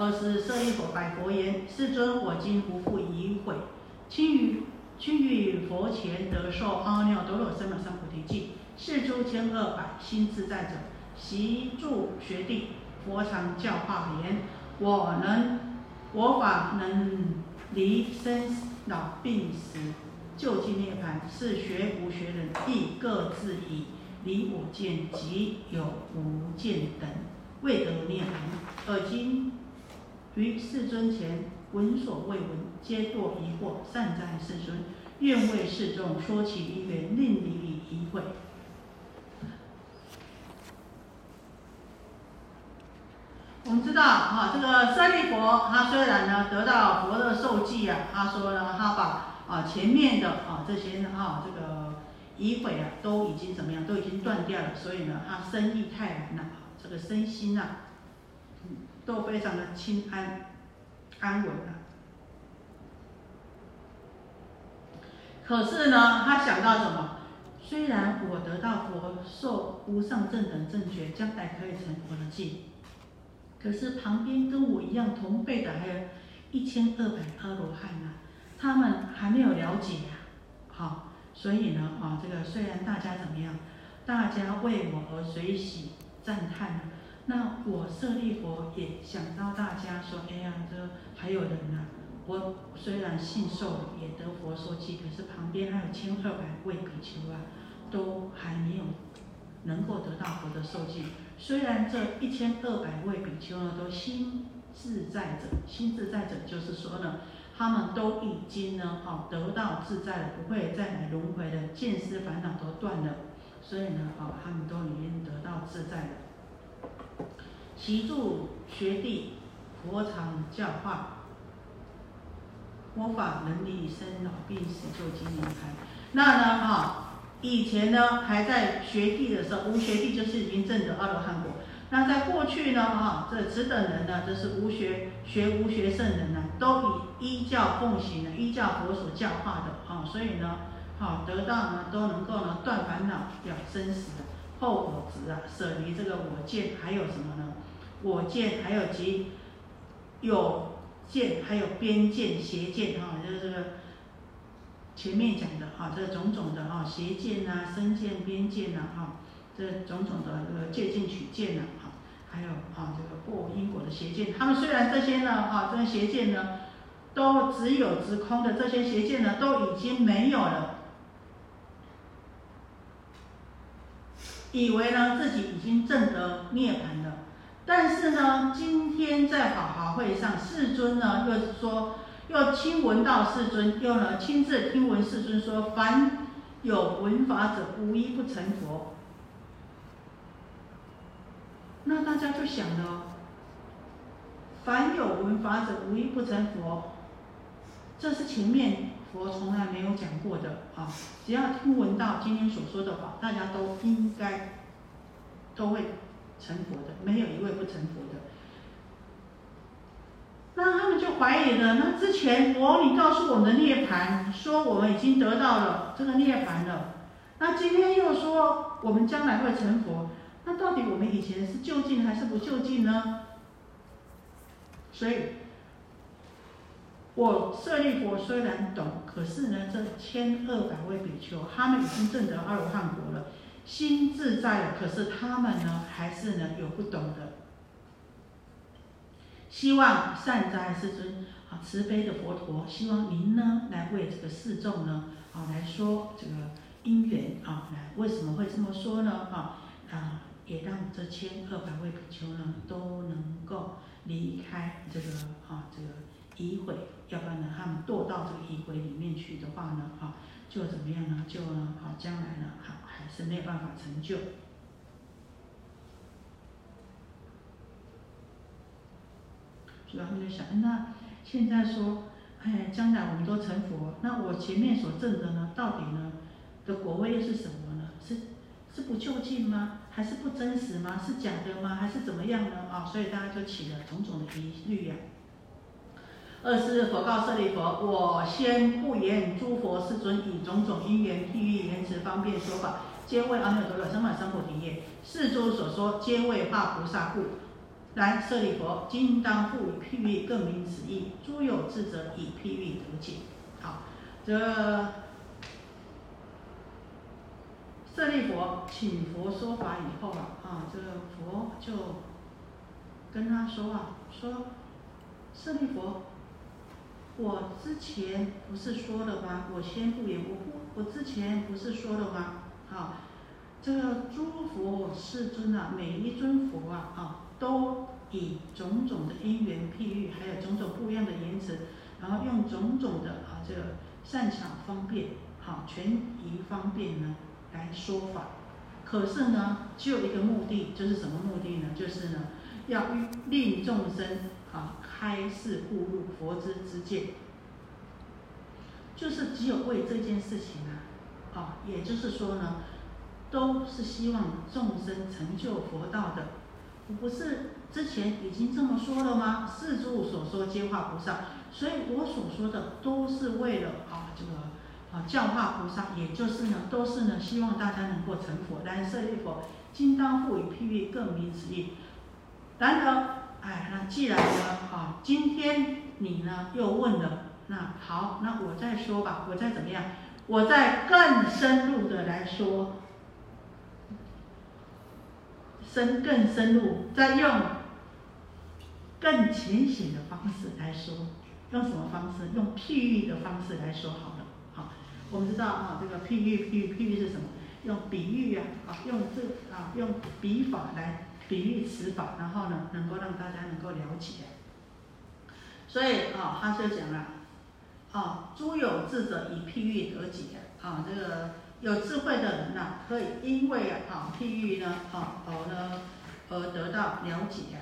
二是舍利佛拜佛言：世尊，我今不复疑悔，亲于亲于佛前得受阿耨多罗三藐三菩提记。是诸千二百心自在者，习住学地，佛常教化言：我能，我法能离生老病死，究竟涅槃。是学无学人亦各自以离我见及有无见等，未得涅槃。而今于世尊前闻所未闻，皆堕疑惑。善哉，世尊！愿为世众说其因缘，令离彼疑会。我们知道啊，这个舍利佛，他虽然呢得到佛的受记啊，他说呢，他把啊前面的啊这些啊这个疑悔啊，都已经怎么样，都已经断掉了，所以呢，他身意泰然了，这个身心啊，都非常的清安安稳了。可是呢，他想到什么？虽然我得到佛受无上正等正觉，将来可以成佛的境。可是旁边跟我一样同辈的还有一千二百阿罗汉呢，他们还没有了解呀，好，所以呢，啊，这个虽然大家怎么样，大家为我而随喜赞叹，那我舍利佛也想到大家说，哎呀，这还有人呢，我虽然信受，也得佛说记，可是旁边还有千二百位比丘啊，都还没有能够得到佛的受记。虽然这一千二百位比丘呢，都心自在者，心自在者就是说呢，他们都已经呢，哦，得到自在了，不会再来轮回的，见思烦恼都断了，所以呢，哦，他们都已经得到自在了。习住学地，佛常教化，佛法能离生老病死，就经年开。那呢，啊。以前呢，还在学地的时候，无学地就是已经证得阿罗汉果。那在过去呢，哈，这此等人呢，就是无学学无学圣人呢，都以依教奉行的，依教佛所教化的，啊，所以呢，好得到呢，都能够呢断烦恼、了生死、后我执啊，舍离这个我见，还有什么呢？我见还有及有见，还有边见、邪见，哈，就是这个。前面讲的哈，这种种的哈，邪见呐、身见、边见呐，哈，这种种的这个借镜取见呐，哈，还有啊这个过因果的邪见，他们虽然这些呢，哈，这些邪见呢，都只有直空的，这些邪见呢，都已经没有了，以为呢自己已经证得涅槃了，但是呢，今天在法华会上，世尊呢又是说。又亲闻到世尊，又呢亲自听闻世尊说：凡有闻法者，无一不成佛。那大家就想了：凡有闻法者，无一不成佛。这是前面佛从来没有讲过的啊！只要听闻到今天所说的话，大家都应该都会成佛的，没有一位不成佛的。那他们就怀疑了。那之前佛你告诉我们的涅槃，说我们已经得到了这个涅槃了。那今天又说我们将来会成佛，那到底我们以前是就近还是不就近呢？所以，我舍利佛虽然懂，可是呢，这千二百位比丘，他们已经证得阿罗汉果了，心自在了，可是他们呢，还是呢有不懂的。希望善哉世尊啊，慈悲的佛陀，希望您呢来为这个世众呢啊来说这个因缘啊，来为什么会这么说呢？啊啊，也让这千二百位比丘呢都能够离开这个啊这个疑悔，要不然呢他们堕到这个疑悔里面去的话呢哈，就怎么样呢？就呢啊将来呢好还是没有办法成就。所以他们就想，那现在说，哎，将来我们都成佛，那我前面所证的呢，到底呢的果位又是什么呢？是是不就近吗？还是不真实吗？是假的吗？还是怎么样呢？啊，所以大家就起了种种的疑虑呀。二是佛告舍利佛：我先不言诸佛世尊以种种因缘譬喻言辞方便说法，皆为阿耨多罗三藐三菩提业。世尊所说，皆为化菩萨故。然舍利佛，今当复以譬喻更明此意。诸有智者以譬喻得解。好，这舍利佛请佛说法以后啊，啊，这个佛就跟他说啊，说舍利佛，我之前不是说了吗？我先不言，我不，我之前不是说了吗？啊，这个诸佛世尊啊，每一尊佛啊，啊。都以种种的因缘譬喻，还有种种不一样的言辞，然后用种种的啊这个善巧方便，好权宜方便呢来说法。可是呢，只有一个目的，就是什么目的呢？就是呢，要令众生啊开示悟入佛之之见。就是只有为这件事情啊，啊，也就是说呢，都是希望众生成就佛道的。我不是之前已经这么说了吗？四诸所说皆化菩萨，所以我所说的都是为了啊这个啊教化菩萨，也就是呢都是呢希望大家能够成佛。然舍利佛，今当复以譬喻更明此意。然而，哎，那既然呢啊，今天你呢又问了，那好，那我再说吧，我再怎么样，我再更深入的来说。深更深入，再用更浅显的方式来说，用什么方式？用譬喻的方式来说好了。好，我们知道啊，这个譬喻，譬喻，譬喻是什么？用比喻呀，啊，用这啊，用笔法来比喻词法，然后呢，能够让大家能够了解。所以啊，他就讲了，啊，诸有智者以譬喻得解，啊，这个。有智慧的人呐，可以因为啊譬喻呢，啊而呢而得到了解。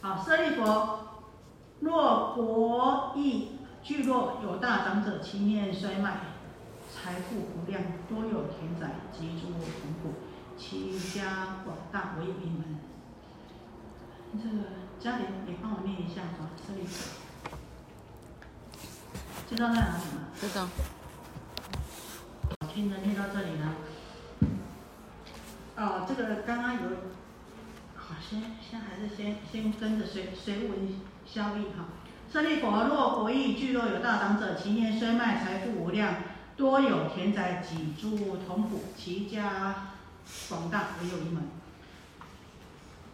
好，舍利佛，国邑聚落有大长者，其面衰迈，财富无量，多有田宅及诸同仆，其家广大，为一门。这个嘉玲，你帮我念一下吧，舍利佛。知道在哪里吗？知道。听着念到这里呢。哦，这个刚刚有。好先先还是先先跟着随随文消义哈。舍利佛，若国邑聚落有大长者，其年衰迈，财富无量，多有田宅，几诸同仆，其家广大，唯有一门。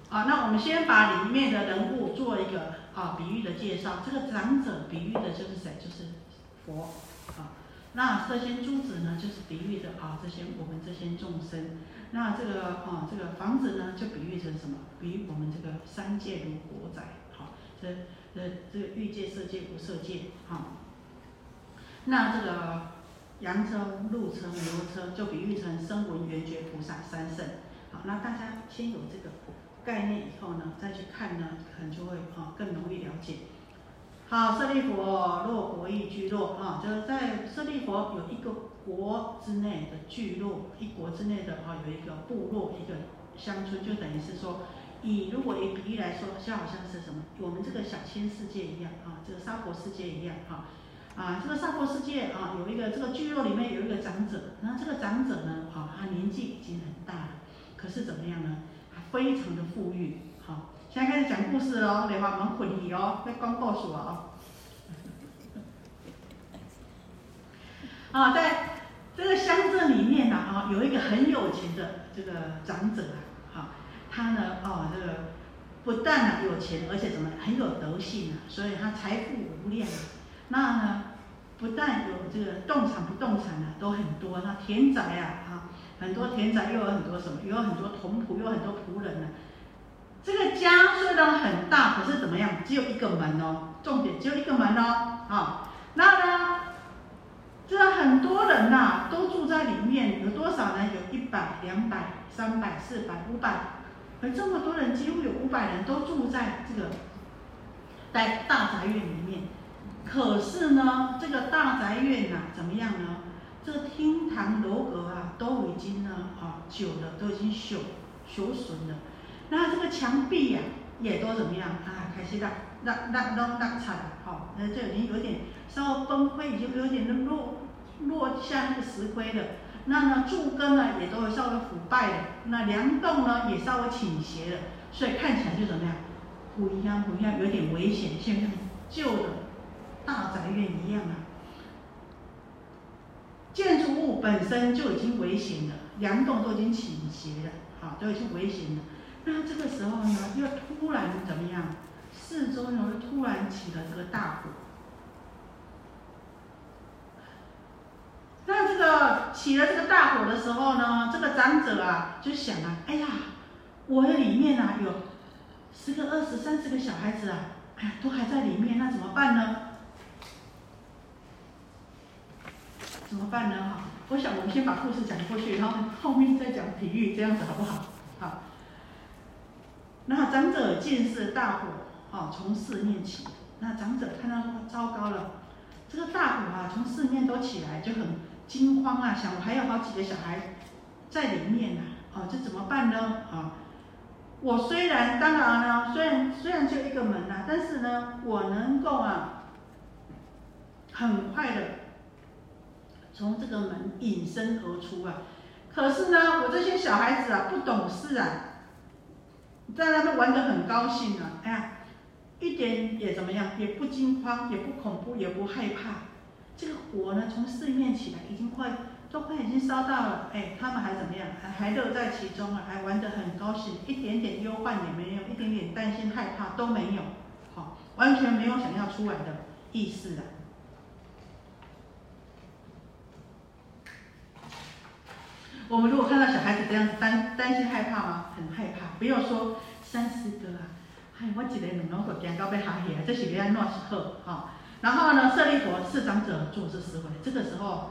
啊，那我们先把里面的人物做一个啊比喻的介绍。这个长者比喻的就是谁？就是佛啊。那这些珠子呢，就是比喻的啊这些我们这些众生。那这个啊，这个房子呢，就比喻成什么？比喻我们这个三界如国宅，好，这这这个欲界、色界、不色界，好。那这个羊车、鹿车、牛车，就比喻成声闻缘觉菩萨三圣。好，那大家先有这个概念以后呢，再去看呢，可能就会啊更容易了解。好，舍利佛，若国邑居落啊，就是在舍利佛有一个。国之内的聚落，一国之内的啊，有一个部落，一个乡村，就等于是说，以如果以比喻来说，就好像是什么，我们这个小千世界一样啊，这个沙婆世界一样哈，啊，这个沙婆世界啊，有一个这个聚落里面有一个长者，然后这个长者呢，啊，他年纪已经很大了，可是怎么样呢？非常的富裕，好，现在开始讲故事哦，莲花蛮混理哦，在讲故事哦。啊，在这个乡镇里面呢，啊，有一个很有钱的这个长者啊，他呢，哦，这个不但呢有钱，而且怎么很有德性啊，所以他财富无量。那呢，不但有这个动产不动产呢都很多，那田宅啊，哈，很多田宅又有很多什么，又有很多童仆，有很多仆人呢。这个家虽然很大，可是怎么样，只有一个门哦，重点只有一个门哦，啊，那呢？这很多人呐，都住在里面，有多少呢？有一百、两百、三百、四百、五百，而这么多人，几乎有五百人都住在这个在大宅院里面。可是呢，这个大宅院呐，怎么样呢？这个厅堂楼阁啊，都已经呢啊久了，都已经朽朽损了。那这个墙壁呀，也都怎么样啊？开始让让让让让惨了，好，那就已经有点稍微崩溃，已经有点落落下那个石灰了。那呢，柱根呢也都稍微腐败了，那梁栋呢也稍微倾斜了，所以看起来就怎么样？不一样，不一样，有点危险，像旧的大宅院一样啊。建筑物本身就已经危险了，梁栋都已经倾斜了，好，都已经危险了。那这个时候呢，又突然怎么样？四周呢又突然起了这个大火。那这个起了这个大火的时候呢，这个长者啊就想啊，哎呀，我的里面啊有十个、二十、三十个小孩子啊，哎呀，都还在里面，那怎么办呢？怎么办呢？哈，我想我们先把故事讲过去，然后后面再讲比喻，这样子好不好？好。那长者见是大火，哦，从四面起。那长者看到说糟糕了，这个大火啊，从四面都起来，就很惊慌啊，想我还有好几个小孩在里面呢，哦，这怎么办呢？啊，我虽然当然呢，虽然虽然就一个门呐，但是呢，我能够啊，很快的。从这个门隐身而出啊！可是呢，我这些小孩子啊，不懂事啊，在那边玩得很高兴啊！哎呀，一点也怎么样，也不惊慌，也不恐怖，也不害怕。这个火呢，从四面起来，已经快都快已经烧到了。哎，他们还怎么样？还还乐在其中啊，还玩得很高兴，一点点忧患也没有，一点点担心害怕都没有，好，完全没有想要出来的意思啊！我们如果看到小孩子这样子担担心害怕吗？很害怕。不要说三四个啊，哎，我一个两两个惊到要下去啊，这是要闹时候哈。然后呢，舍利佛是长者做这思维，这个时候，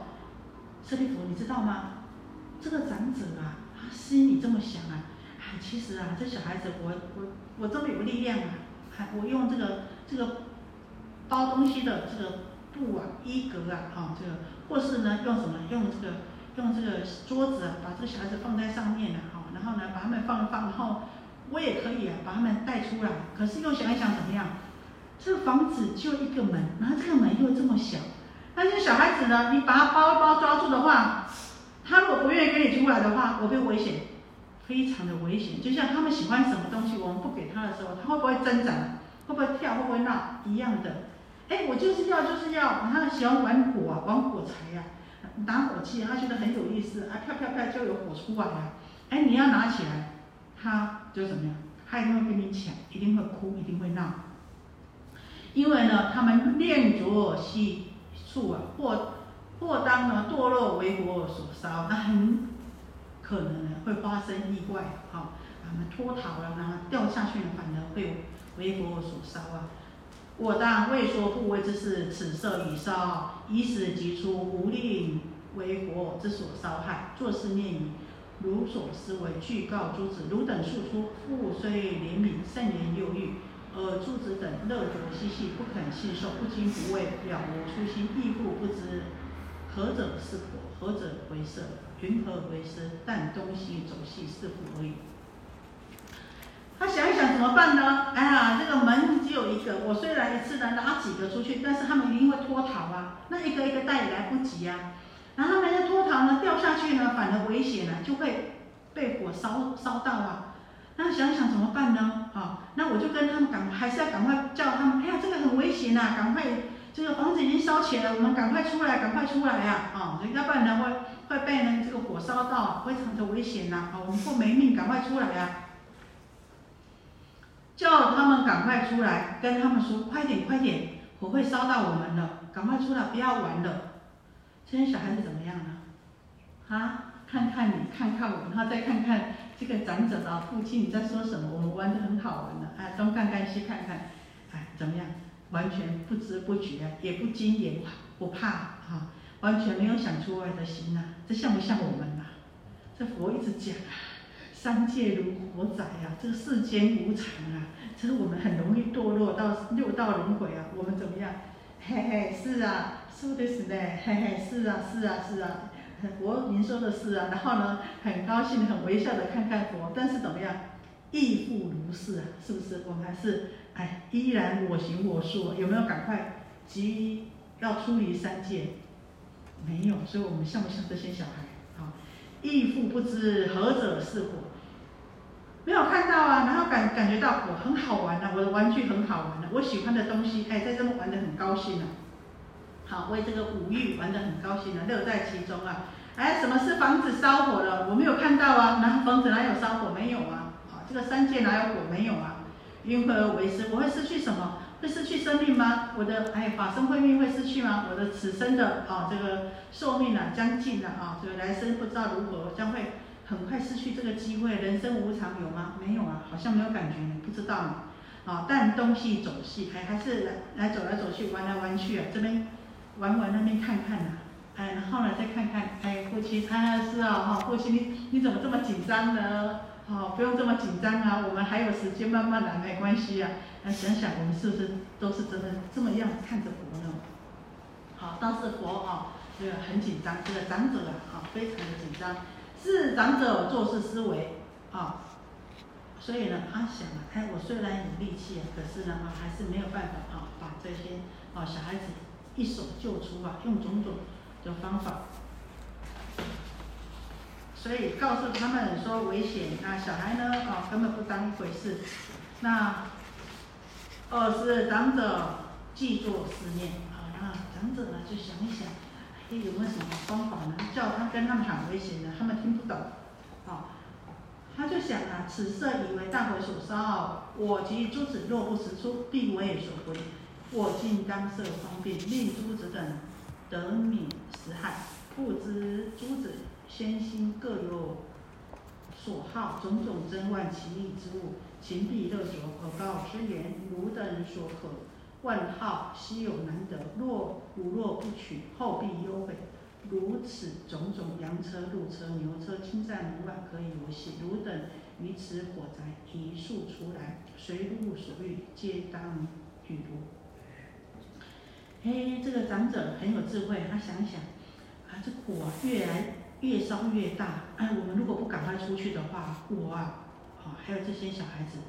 舍利佛你知道吗？这个长者啊，他心里这么想啊，哎，其实啊，这小孩子我我我这么有力量啊，还我用这个这个包东西的这个布啊衣格啊，哈，这个或是呢用什么用这个。用这个桌子啊把这个小孩子放在上面啊，哈，然后呢把他们放一放，然后我也可以啊把他们带出来。可是又想一想怎么样？这个房子就一个门，然后这个门又这么小，那些小孩子呢？你把他包包抓住的话，他如果不愿意跟你出来的话，会不会危险？非常的危险。就像他们喜欢什么东西，我们不给他的时候，他会不会挣扎？会不会跳？会不会闹？一样的。哎，我就是要就是要，他喜欢玩火啊，玩火柴呀。打火器，他觉得很有意思，啊，啪啪啪就有火出来了。哎，你要拿起来，他就怎么样？他一定会跟你抢，一定会哭，一定会闹。因为呢，他们念着细处啊，或或当呢堕落为火所烧，那很可能呢会发生意外，好，他们脱逃了，然后掉下去呢，反而会为火所烧啊。我当未说不为之事，此色已烧，以死即出，无令为火之所烧害。作是念语，如所思为具告诸子：汝等诉出，父虽怜悯，甚言忧郁，而诸子等乐着嬉戏，不肯信受，不惊不畏，了无初心，亦复不知何者是火，何者为色，云何为师？但东西走戏是复而已。他想一想怎么办呢？哎呀，这个门只有一个，我虽然一次能拉几个出去，但是他们一定会脱逃啊。那一个一个带也来不及啊。然后人家脱逃呢，掉下去呢，反而危险了，就会被火烧烧到啊。那想想怎么办？我就跟他们赶，还是要赶快叫他们。哎呀，这个很危险呐，赶快，这个房子已经烧起来了，我们赶快出来，赶快出来呀！啊，要不然呢会会被呢这个火烧到，非常的危险呐。啊，我们不没命，赶快出来呀！叫他们赶快出来，跟他们说快点快点，火会烧到我们了，赶快出来，不要玩了。这些小孩子怎么样呢？啊，看看你，看看我，然后再看看这个长者啊父亲，你在说什么？我们玩的很好玩的，啊，东看看西看看，哎，怎么样？完全不知不觉，也不惊也不怕，啊，完全没有想出来的心呐。这像不像我们呐？这佛一直讲啊。三界如火仔啊，这个世间无常啊，这是我们很容易堕落到六道轮回啊。我们怎么样？嘿嘿，是啊，说的是呢，嘿嘿，是啊，是啊，是啊，佛您说的是啊，然后呢，很高兴、很微笑的看看佛，但是怎么样，亦复如是啊，是不是？我们还是哎，依然我行我素，有没有？赶快急要出离三界，没有，所以我们像不像这些小孩？啊，亦复不知何者是火。没有看到啊，然后感感觉到我很好玩呐，我的玩具很好玩的，我喜欢的东西，哎，在这么玩的很高兴啊。好，为这个五欲玩的很高兴啊，乐在其中啊。哎，什么是房子烧火了？我没有看到啊，那房子哪有烧火？没有啊。好，这个三界哪有火？没有啊。因何而为失？我会失去什么？会失去生命吗？我的哎，法身慧命会失去吗？我的此生的啊，这个寿命啊将近了啊，这个来生不知道如何，将会。很快失去这个机会，人生无常有吗？没有啊，好像没有感觉，不知道呢。啊，但东西走西，还还是来来走来走去，玩来玩去啊，这边玩玩那边看看呐，哎，然后呢再看看，哎，父亲，啊是啊，哈，父亲你你怎么这么紧张呢？哦，不用这么紧张啊，我们还有时间慢慢来，没关系啊。那想想我们是不是都是真的这么样看着佛呢？好，当时佛啊，这个很紧张，这个长者啊，啊，非常的紧张。是长者做事思维啊，所以呢，他想啊，哎，我虽然有力气啊，可是呢，啊，还是没有办法啊，把这些啊小孩子一手救出啊，用种种的方法，所以告诉他们说危险，那小孩呢，啊，根本不当一回事。那二是长者记作思念啊，那长者呢就想一想。哎有没有什么方法呢？叫他跟他们喊危险的，他们听不懂。啊，他就想啊，此色以为大火所烧，我及诸子若不识出，必为所归。我今当设方便，令诸子等得免实害。不知诸子先心各有所好，种种珍玩奇异之物，情必乐着，可告之言，汝等所可。万号稀有难得，若吾若不取，后必忧悔。如此种种羊车、鹿车、牛车，侵占门外可以游戏。汝等于此火灾一速出来，随物所欲，皆当与如。嘿，这个长者很有智慧，他想想，啊，这火越来越烧越大，哎，我们如果不赶快出去的话，我啊，啊，还有这些小孩子，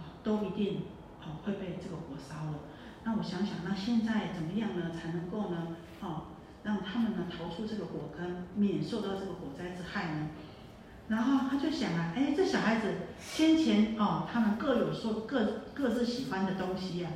啊，都一定啊会被这个火烧了。那我想想，那现在怎么样呢？才能够呢，哦，让他们呢逃出这个火坑，免受到这个火灾之害呢？然后他就想啊，哎，这小孩子先前哦，他们各有说各各自喜欢的东西呀，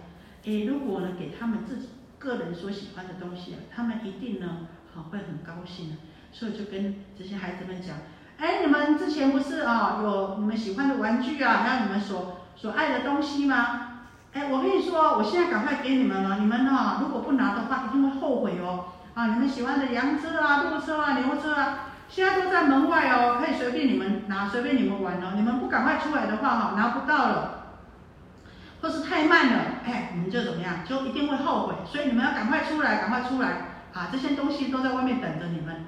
哎，如果呢给他们自己个人所喜欢的东西啊，他们一定呢，好会很高兴。所以就跟这些孩子们讲，哎，你们之前不是啊有你们喜欢的玩具啊，还有你们所所爱的东西吗？哎，我跟你说，我现在赶快给你们了。你们哈，如果不拿的话，一定会后悔哦。啊，你们喜欢的洋车啊、路车啊、牛车啊，现在都在门外哦，可以随便你们拿，随便你们玩哦。你们不赶快出来的话，哈，拿不到了，或是太慢了，哎，你们就怎么样，就一定会后悔。所以你们要赶快出来，赶快出来啊！这些东西都在外面等着你们。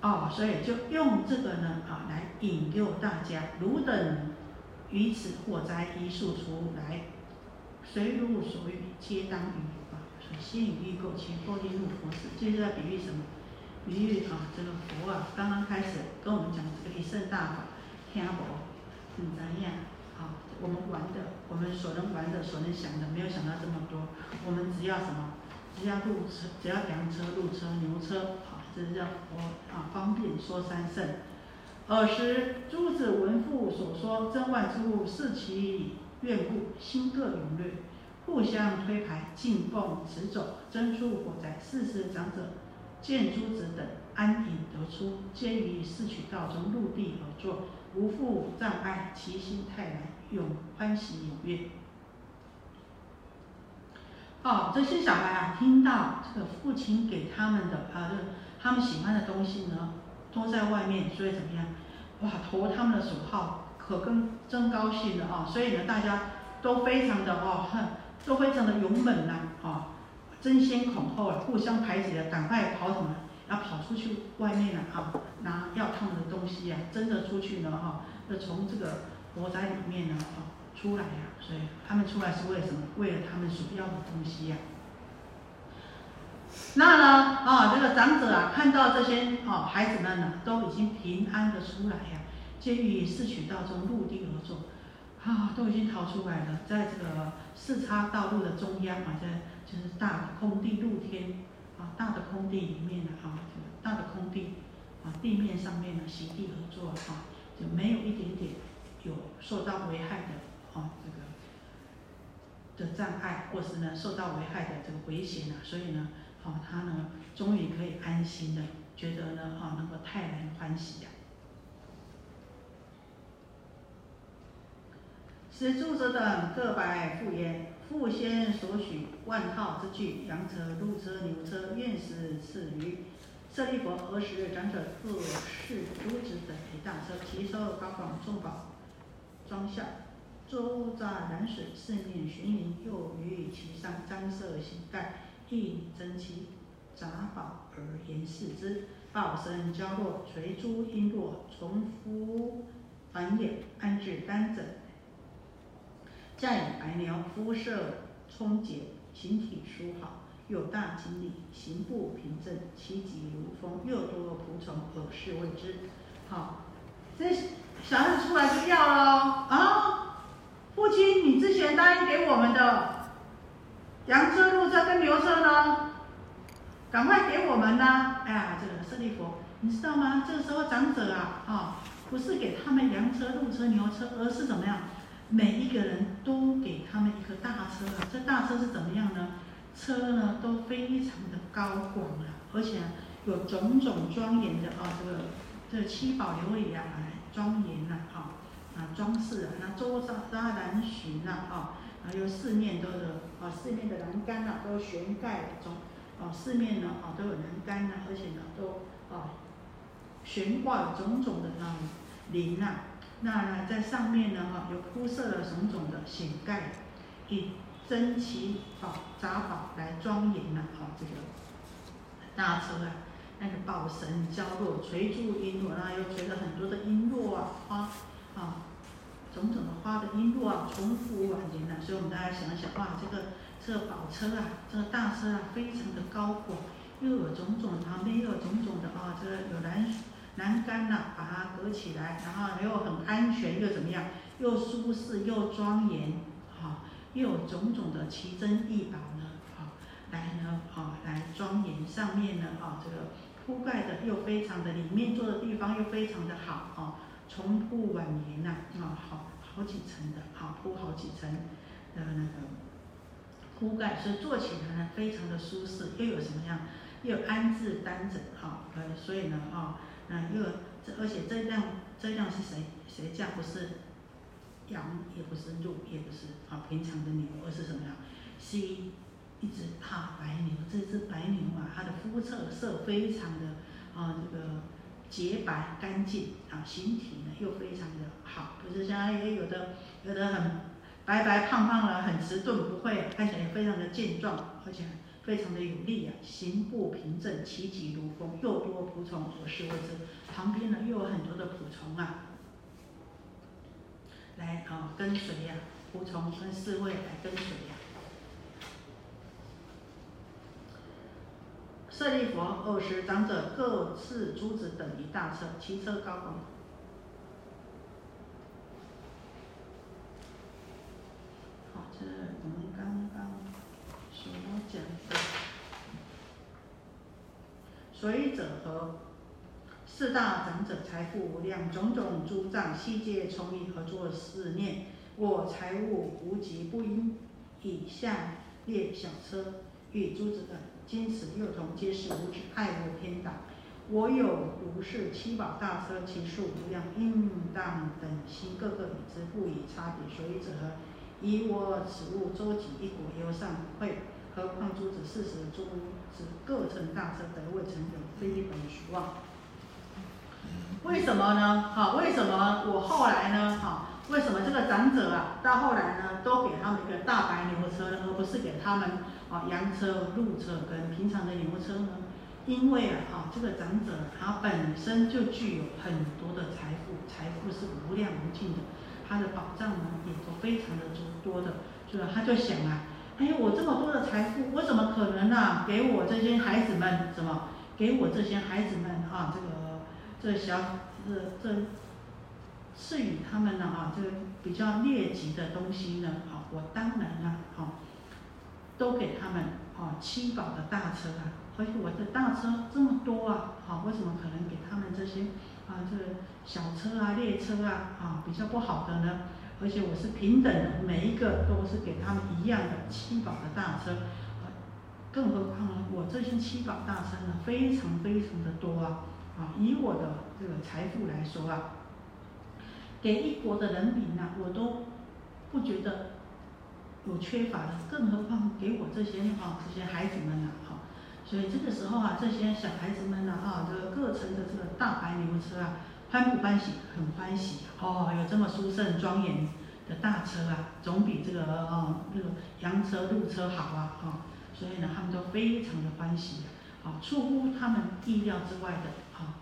哦，所以就用这个呢，啊，来引诱大家，汝等于此火灾一速出来。随汝所欲，皆当于啊。所以先于欲垢，前破地入佛时，这是在比喻什么？比喻啊，这个佛啊，刚刚开始跟我们讲这个一圣大法，听不？嗯，怎样？我们玩的，我们所能玩的，所能想的，没有想到这么多。我们只要什么？只要路车，只要羊车、路车、牛车，好，这是叫佛啊，方便说三圣。尔时诸子闻父所说真万之物，视其。怨故，心各勇略，互相推排，进奉持走，争出火灾。四时长者见诸子等安隐得出，皆于四取道中陆地而坐，无复障碍，其心泰然，永欢喜踊跃。哦，这些小孩啊，听到这个父亲给他们的啊，就他们喜欢的东西呢，都在外面，所以怎么样？哇，投他们的手号。可跟真高兴了啊，所以呢，大家都非常的哦，哼，都非常的勇猛呐，啊，争先恐后啊，互相排挤的，赶快跑什么？要跑出去外面了啊，拿要他们的东西啊，真的出去呢哈，要从这个活在里面呢啊出来呀，所以他们出来是为了什么？为了他们所要的东西呀。那呢，啊，这个长者啊，看到这些哦孩子们呢，都已经平安的出来呀，皆于四渠道中陆地而坐，啊，都已经逃出来了，在这个四叉道路的中央啊，在就是大的空地露天啊，大的空地里面呢，啊，这个大的空地啊，地面上面呢，席地而坐啊，就没有一点点有受到危害的啊，这个。的障碍，或是呢受到危害的这个危险啊，所以呢，好他呢终于可以安心的，觉得呢啊能够泰然欢喜呀。使诸者等各白复言：父先所许万套之具，羊车、鹿车、牛车，愿使赐予。舍利弗，何时长者各视诸子等为大车，其收高广众宝装下。周匝南水，四面悬云，又于其上张设形盖，应珍奇杂宝而言视之。报身交落，垂珠璎珞，重复繁衍，安置丹枕。驾以白牛，肤色充洁，形体舒好，有大精力，行步平正，其疾如风，又多仆从，尔是谓之。好，这小孩子出来就要了啊！父亲，你之前答应给我们的羊车、鹿车跟牛车呢？赶快给我们呐！哎呀，这个舍利佛，你知道吗？这个时候长者啊，啊，不是给他们羊车、鹿车、牛车，而是怎么样？每一个人都给他们一个大车啊！这大车是怎么样呢？车呢都非常的高广啊，而且有种种庄严的啊，这个这七宝琉璃啊，来庄严呐，啊。啊，装饰啊，那周上扎栏巡呐，啊，还有四面都有啊，四面的栏杆呐，都悬盖了中，啊，四面呢，啊，都有栏杆呐，而且呢，都啊，悬挂了种种的那铃呐，那呢，在上面呢，哈，有铺设了种种的显盖，以珍奇宝杂宝来庄严呐，啊，这个大车啊，那个宝神交落，垂珠璎珞，那又垂了很多的璎珞啊，花啊。种种的花的璎珞啊，重复往年呐，所以我们大家想想，哇，这个这个宝车啊，这个大车啊，非常的高广，又有种种旁边又有种种的啊，这个有栏栏杆呐，把它隔起来，然后又很安全，又怎么样，又舒适又庄严，啊，又有种种的奇珍异宝呢，啊，来呢，啊，来庄严上面呢，啊，这个铺盖的又非常的，里面坐的地方又非常的好，啊。重铺晚年呐，啊，好好几层的，好铺好几层的那个铺盖，所以坐起来呢非常的舒适，又有什么样？又安置单枕，哈，呃，所以呢，啊，那又而且这辆这辆是谁谁驾？不是羊，也不是鹿，也不是啊平常的牛，而是什么呀？是一只大白牛。这只白牛啊，它的肤色色非常的啊这个。洁白干净啊，形体呢又非常的好，不是像也有的有的很白白胖胖的，很迟钝，不会看起来也非常的健壮，而且非常的有力啊，行步平正，其疾如风，又多仆从，而是为之。旁边呢又有很多的仆从啊，来啊跟随呀，仆从跟侍卫来跟随呀。舍利弗，二十长者各赐珠子等一大车，骑车高广。好，这是我们刚刚所讲的。随者和？四大长者财富无量，种种诸障悉皆充溢，合作思念。我财物无极，不应以下列小车与珠子等。今此幼童皆是无知，爱我偏党。我有如是七宝大车，其数无量，应当等心各个已知，不以差别。所以者何？以我此物周集一国，犹尚会。何况诸子四十诸子各乘大车，得未成有，非本俗望。为什么呢？好，为什么我后来呢？好，为什么这个长者啊，到后来呢，都给他们一个大白牛车，而不是给他们？啊，羊车、鹿车跟平常的牛车呢？因为啊，啊，这个长者他本身就具有很多的财富，财富是无量无尽的，他的宝藏呢也都非常的多多的，所以他就想啊，哎，我这么多的财富，我怎么可能呢？给我这些孩子们什么？给我这些孩子们啊，这个这小这这赐予他们呢啊，这个比较劣级的东西呢，好，我当然了，好，都给他们啊，七宝的大车啊，而且我的大车这么多啊，好，为什么可能给他们这些啊，这个小车啊、列车啊，啊，比较不好的呢？而且我是平等的，每一个都是给他们一样的七宝的大车，更何况呢，我这些七宝大车呢，非常非常的多啊，啊，以我的这个财富来说啊，给一国的人民呢，我都不觉得有缺乏的，更何况给我这些啊这些孩子们呢，哈，所以这个时候啊，这些小孩子们呢，啊，这个各乘的这个大白牛车啊。欢不欢喜？很欢喜哦！有这么殊胜庄严的大车啊，总比这个哦那个洋车、路车好啊！哈，所以呢，他们都非常的欢喜啊，出乎他们意料之外的啊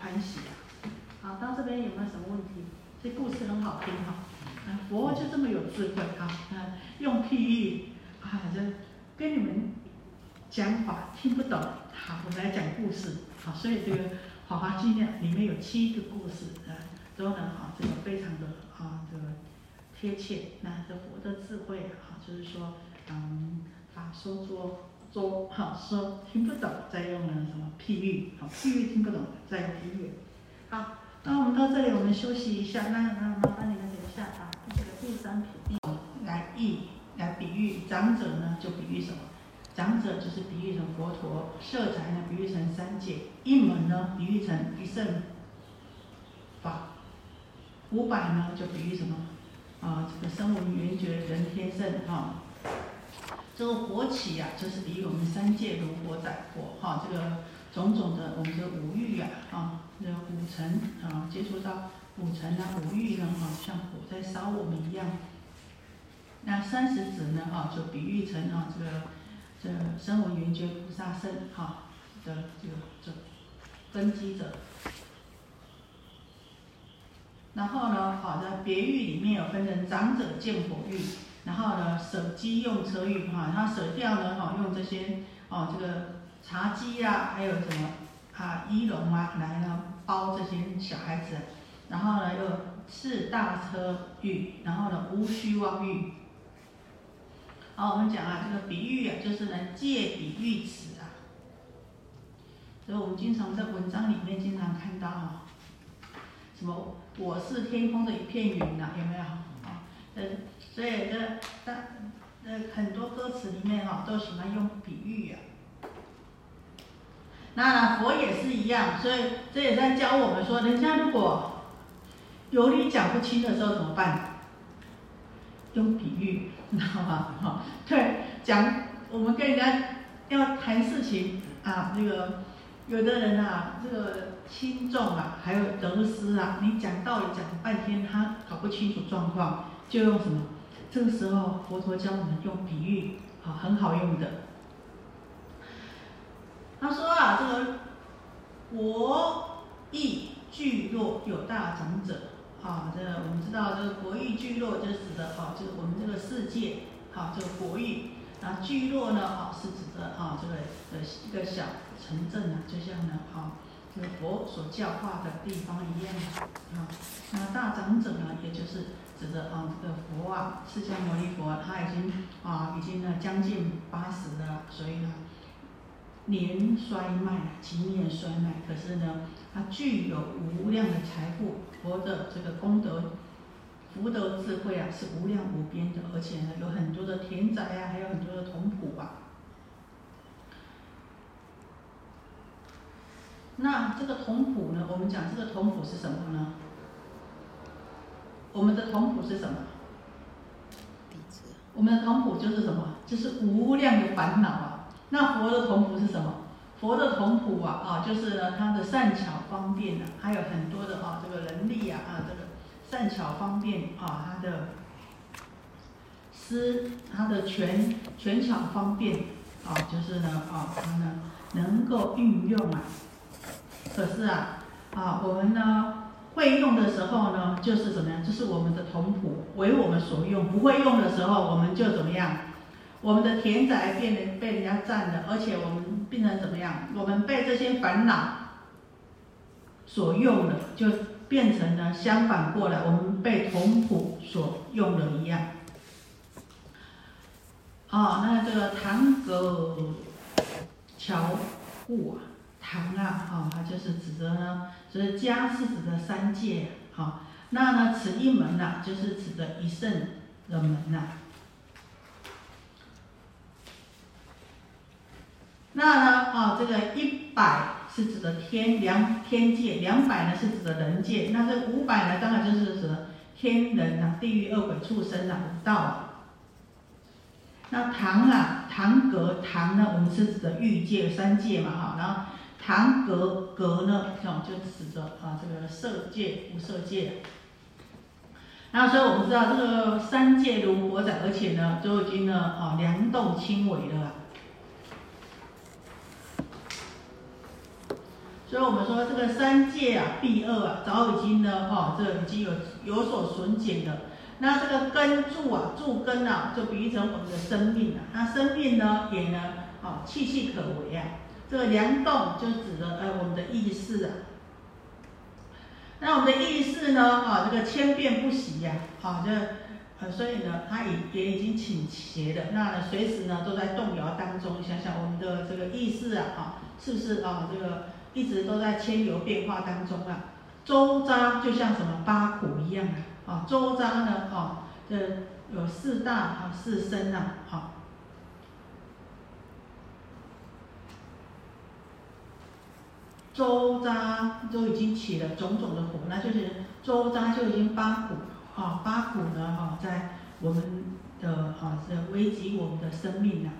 欢喜啊！好，到这边有没有什么问题？这故事很好听哈，啊佛就这么有智慧啊！啊，用譬喻啊，这跟你们讲法听不懂，好，我们来讲故事，好，所以这个。《华华经》里面有七个故事，啊，都能好，这个非常的啊，这个贴切。那这佛的智慧啊，就是说，嗯，法说说说哈，说听不懂，再用了什么譬喻，好，譬喻听不懂，再用比喻。好，那我们到这里，我们休息一下。那那麻烦你们等一下啊，三品来意来比喻长者呢，就比喻什么？长者就是比喻成佛陀，色彩呢比喻成三界，一门呢比喻成一圣法，五百呢就比喻什么？啊，这个声闻缘觉人天圣哈，这个火起呀，就是比喻我们三界如火载火哈，这个种种的我们的五欲呀，啊，这个五尘啊，接触到五尘呢五欲呢，哈，像火在烧我们一样。那三十子呢，哈，就比喻成啊这个。这声闻缘觉菩萨圣哈的这个这根基者，然后呢，好的别喻里面有分成长者见火欲，然后呢舍机用车欲哈，他舍掉呢哈用这些哦这个茶几啊，还有什么啊衣笼啊来呢包这些小孩子，然后呢又是大车欲，然后呢无虚妄欲。好，我们讲啊，这个比喻啊，就是呢借比喻词啊。所以我们经常在文章里面经常看到啊，什么我是天空的一片云呐，有没有？啊，呃，所以这但呃很多歌词里面哈都喜欢用比喻啊。那佛也是一样，所以这也在教我们说，人家如果有理讲不清的时候怎么办？用比喻。你知道吗？哈，对，讲我们跟人家要谈事情啊，那个有的人啊，这个轻重啊，还有得失啊，你讲道理讲了半天，他搞不清楚状况，就用什么？这个时候佛陀教我们用比喻，好，很好用的。他说啊，这个国邑聚落有大长者。啊，这我们知道，这个国域聚落就是指的，哈，就是我们这个世界，哈，这个国域，那聚落呢，哈，是指的，啊，这个的一个小城镇啊，就像呢，哈，这个佛所教化的地方一样，啊，那大长者呢，也就是指的，啊，这个佛啊，释迦牟尼佛，他已经，啊，已经呢将近八十了，所以呢，年衰迈，经年衰迈，可是呢。他具有无量的财富，佛的这个功德、福德、智慧啊，是无量无边的，而且呢，有很多的田宅啊，还有很多的童仆啊。那这个童仆呢？我们讲这个童仆是什么呢？我们的童仆是什么？我们的童仆就是什么？就是无量的烦恼啊。那佛的童仆是什么？佛的童仆啊，啊，就是呢，他的善巧方便呢，还有很多的啊，这个能力啊，啊，这个善巧方便啊，他的思，他的全全巧方便啊，就是呢，啊，他呢能够运用啊。可是啊，啊，我们呢会用的时候呢，就是怎么样？就是我们的童仆为我们所用；不会用的时候，我们就怎么样？我们的田宅变人被人家占了，而且我们变成怎么样？我们被这些烦恼所用了，就变成了相反过来，我们被同谱所用了一样。哦，那这个唐阁桥户啊，唐啊，哈，它就是指的呢，所以家是指的三界，哈，那呢，此一门呐，就是指的一圣的门呐。那呢，哦，这个一百是指的天两天界，两百呢是指的人界，那这五百呢，当然就是指的天人呐、地狱、恶鬼、畜生呐、五道啊。那堂啊，堂阁堂呢，我们是指的欲界三界嘛，哈，然后堂阁阁呢，哦，就指着啊这个色界、无色界。然后所以我们知道这个三界如火仔，而且呢都已经呢啊两动轻微了。所以我们说这个三界啊，避恶啊，早已经呢哈，这已经有有所损减的。那这个根柱啊，柱根啊，就比喻成我们的生命啊。那生命呢，也呢，啊，气气可为啊。这个梁动就指的呃我们的意识啊。那我们的意识呢，啊，这个千变不息呀，啊，这呃，所以呢，它也也已经倾斜的，那呢，随时呢都在动摇当中。想想我们的这个意识啊，啊，是不是啊，这个一直都在迁流变化当中啊？周匝就像什么八苦一样啊。啊，周匝呢？啊，这有四大啊，四身呐，啊，周匝都已经起了种种的火，那就是周匝就已经八苦啊，八苦呢，哈，在我们的啊，这危及我们的生命了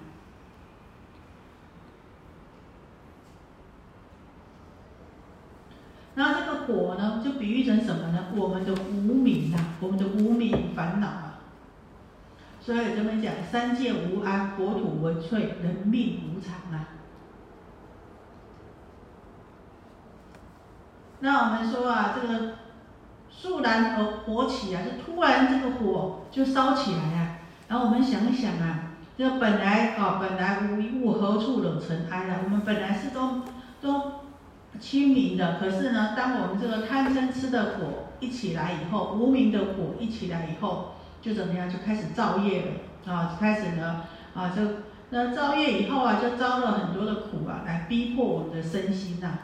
那这个火呢，就比喻成什么呢？我们的无名啊，我们的无名烦恼啊。所以这边讲三界无安，国土为脆，人命无常啊。那我们说啊，这个肃然而火起啊，就突然这个火就烧起来啊。然后我们想一想啊，这本来啊，本来无一物，何处惹尘埃啊？我们本来是都都。清明的，可是呢，当我们这个贪嗔痴的火一起来以后，无名的火一起来以后，就怎么样，就开始造业了啊，开始呢啊，就那造业以后啊，就遭了很多的苦啊，来逼迫我们的身心呐。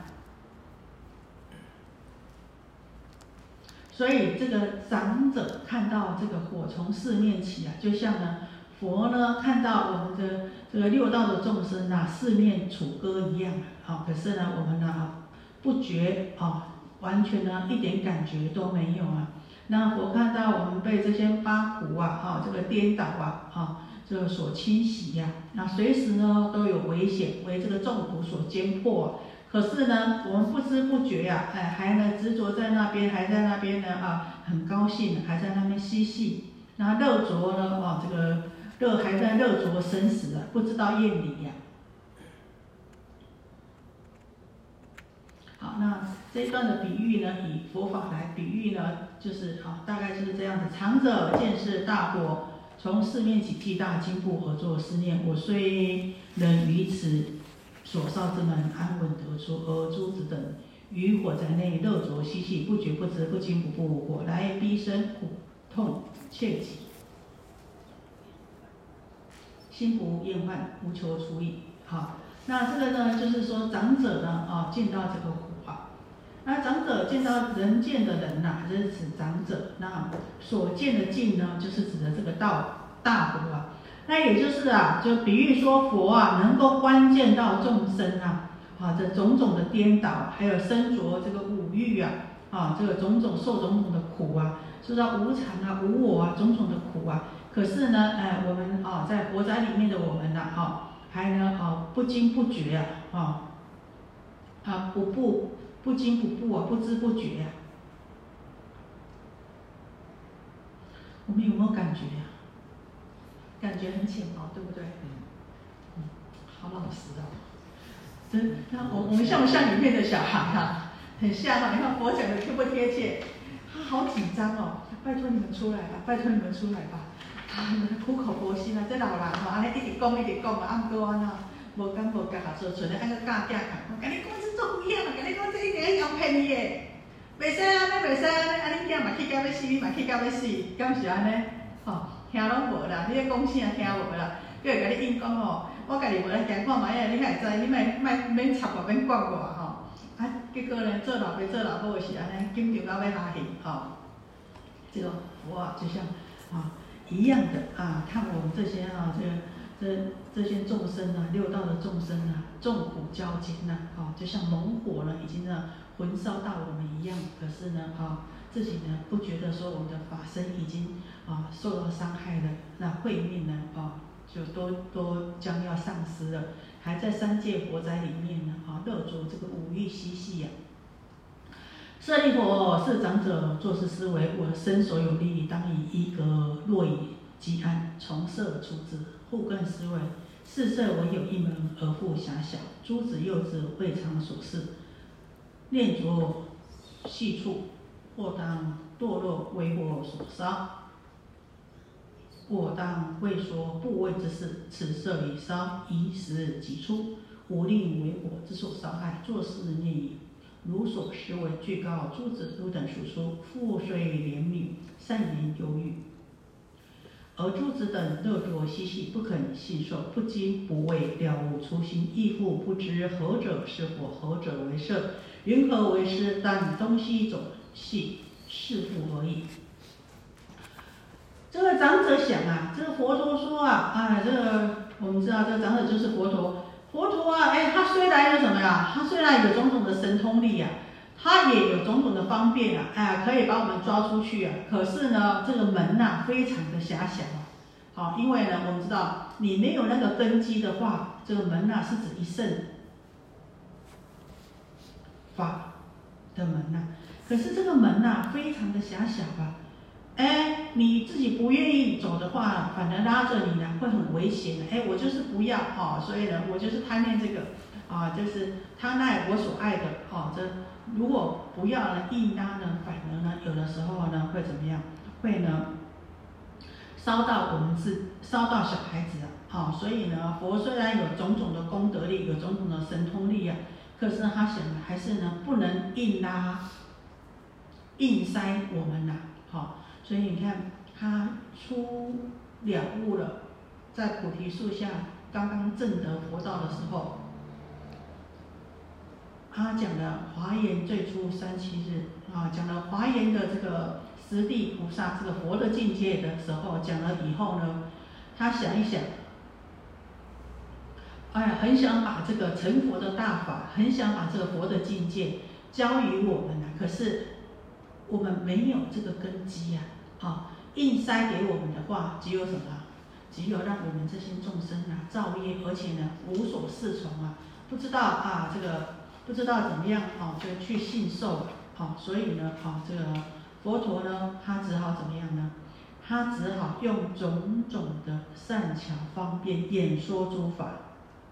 所以这个长者看到这个火从四面起啊，就像呢佛呢看到我们的这个六道的众生呐，四面楚歌一样啊。可是呢，我们呢。不觉啊，完全呢一点感觉都没有啊。那我看到我们被这些八苦啊，哈，这个颠倒啊，哈，这个所侵袭呀，那随时呢都有危险，为这个众苦所煎迫。可是呢，我们不知不觉呀，哎，还呢执着在那边，还在那边呢啊，很高兴，还在那边嬉戏，那乐着呢，啊，这个乐还在乐着生死啊，不知道厌离呀。好，那这一段的比喻呢，以佛法来比喻呢，就是好，大概就是这样子。长者见识大火，从四面起，地大惊怖，而作思念：我虽能于此所烧之门安稳得出，而诸子等于火灾内乐着嬉戏，不觉不知，不惊不怖，火来逼身，苦痛切己，心不厌患，无求除矣。好，那这个呢，就是说长者呢，啊，见到这个。那长者见到人见的人呐，就是指长者。那所见的境呢，就是指的这个道大佛啊。那也就是啊，就比喻说佛啊，能够观见到众生啊，啊这种种的颠倒，还有身着这个五欲啊，啊这个种种受种种的苦啊，受到无常啊、无我啊种种的苦啊。可是呢，哎，我们啊在佛宅里面的我们呐，哈，还呢啊不惊不觉啊，啊啊不不。不惊不怖啊，不知不觉呀。我们有没有感觉呀？感觉很浅薄，对不对？嗯，好老实哦。真，那我我们像不像里面的小孩啊？很像啊！你看佛讲的贴不贴切？他好紧张哦，拜托你们出来吧，拜托你们出来吧。啊苦口婆心啊，这老人吼，安尼一直讲一直讲啊，啊毋过安怎，无讲无甲做，剩咧安尼教囝讲，甲你讲这做危险啊，甲你讲这一定要骗你的，袂使安尼，袂使安尼，安尼囝嘛去到要死，你嘛去到要死，敢是安尼？吼，听拢无啦，你咧讲啥听无啦，佮会甲你硬讲吼，我家己无来行看卖啊，你会知，你莫莫免插我，免管我吼。啊，结果呢，做老爸做老母是安尼，紧张到要拉去吼。这个佛就像啊一样的啊，看我们这些啊，这这这些众生啊，六道的众生啊，众苦交煎呐，啊，就像猛火呢，已经呢焚烧到我们一样。可是呢，啊，自己呢不觉得说我们的法身已经啊受到伤害了，那慧命呢啊就都都将要丧失了，还在三界火灾里面呢啊，乐着这个五欲嬉戏呀。舍利佛，是长者做事思维，我身所有利益，当以一格若以积安，从色出之。复更思维，四色唯有一门，而复狭小。诸子幼子未尝所事，念着细处，或当堕落为我所烧。我当未说部位之事，此色已烧，一时即出，无令为我之所伤害，作事念矣。如所思为具告诸子如等述说，父虽怜悯，善言忧郁，而诸子等乐作嬉戏，不肯信受，不惊不畏，了悟初心，亦复不知何者是佛，何者为圣，云何为师？但东西总系是父而已。这个长者想啊，这个佛陀说啊，哎，这个我们知道，这个长者就是佛陀。佛陀啊，哎，他虽然有什么呀？他虽然有种种的神通力呀，他也有种种的方便啊，哎，可以把我们抓出去啊。可是呢，这个门呐，非常的狭小啊。好，因为呢，我们知道，你没有那个根基的话，这个门呐，是指一圣法的门呐。可是这个门呐，非常的狭小啊。哎，你自己不愿意走的话，反而拉着你呢，会很危险的。哎，我就是不要哈，所以呢，我就是贪恋这个啊，就是贪爱我所爱的哈。这如果不要呢，硬拉呢，反而呢，有的时候呢，会怎么样？会呢，烧到我们自，烧到小孩子啊。好，所以呢，佛虽然有种种的功德力，有种种的神通力啊，可是他想还是呢，不能硬拉、硬塞我们呐，好。所以你看，他出了悟了，在菩提树下刚刚证得佛道的时候，他讲了华严最初三七日啊，讲了华严的这个十地菩萨这个佛的境界的时候，讲了以后呢，他想一想，哎呀，很想把这个成佛的大法，很想把这个佛的境界教于我们呢，可是。我们没有这个根基呀，啊，硬塞给我们的话，只有什么？只有让我们这些众生啊造业，而且呢无所适从啊，不知道啊这个不知道怎么样啊，就去信受，好，所以呢，啊这个佛陀呢，他只好怎么样呢？他只好用种种的善巧方便演说诸法，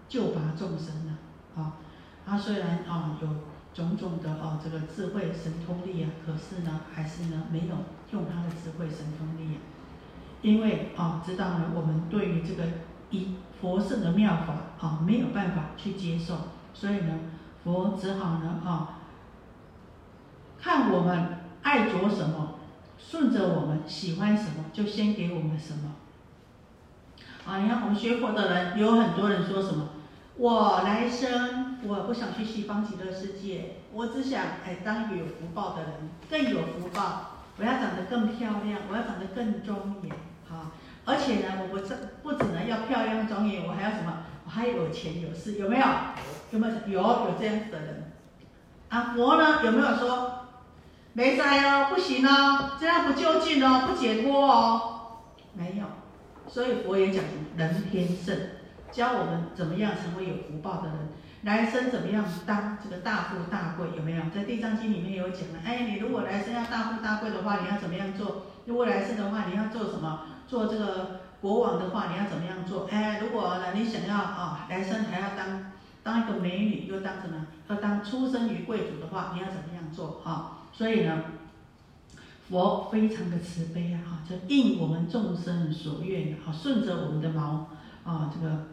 救拔众生了，啊，他虽然啊有。种种的哦，这个智慧神通力啊，可是呢，还是呢没有用他的智慧神通力啊，因为啊，知道呢，我们对于这个一佛圣的妙法啊，没有办法去接受，所以呢，佛只好呢啊，看我们爱着什么，顺着我们喜欢什么，就先给我们什么。啊，你看我们学佛的人，有很多人说什么，我来生。我不想去西方极乐世界，我只想哎当一个有福报的人，更有福报。我要长得更漂亮，我要长得更庄严，啊。而且呢，我这不只能要漂亮庄严，我还要什么？我还有钱有势，有没有？有没有？有有这样子的人。啊，佛呢有没有说没在哦，不行哦，这样不就近哦，不解脱哦？没有。所以佛也讲人天圣，教我们怎么样成为有福报的人。来生怎么样当这个大富大贵有没有？在《地藏经》里面有讲了，哎，你如果来生要大富大贵的话，你要怎么样做？如果来生的话，你要做什么？做这个国王的话，你要怎么样做？哎，如果呢你想要啊，来生还要当当一个美女，又当什么？要当出生于贵族的话，你要怎么样做？啊，所以呢，佛非常的慈悲啊，哈，就应我们众生所愿，啊，顺着我们的毛，啊，这个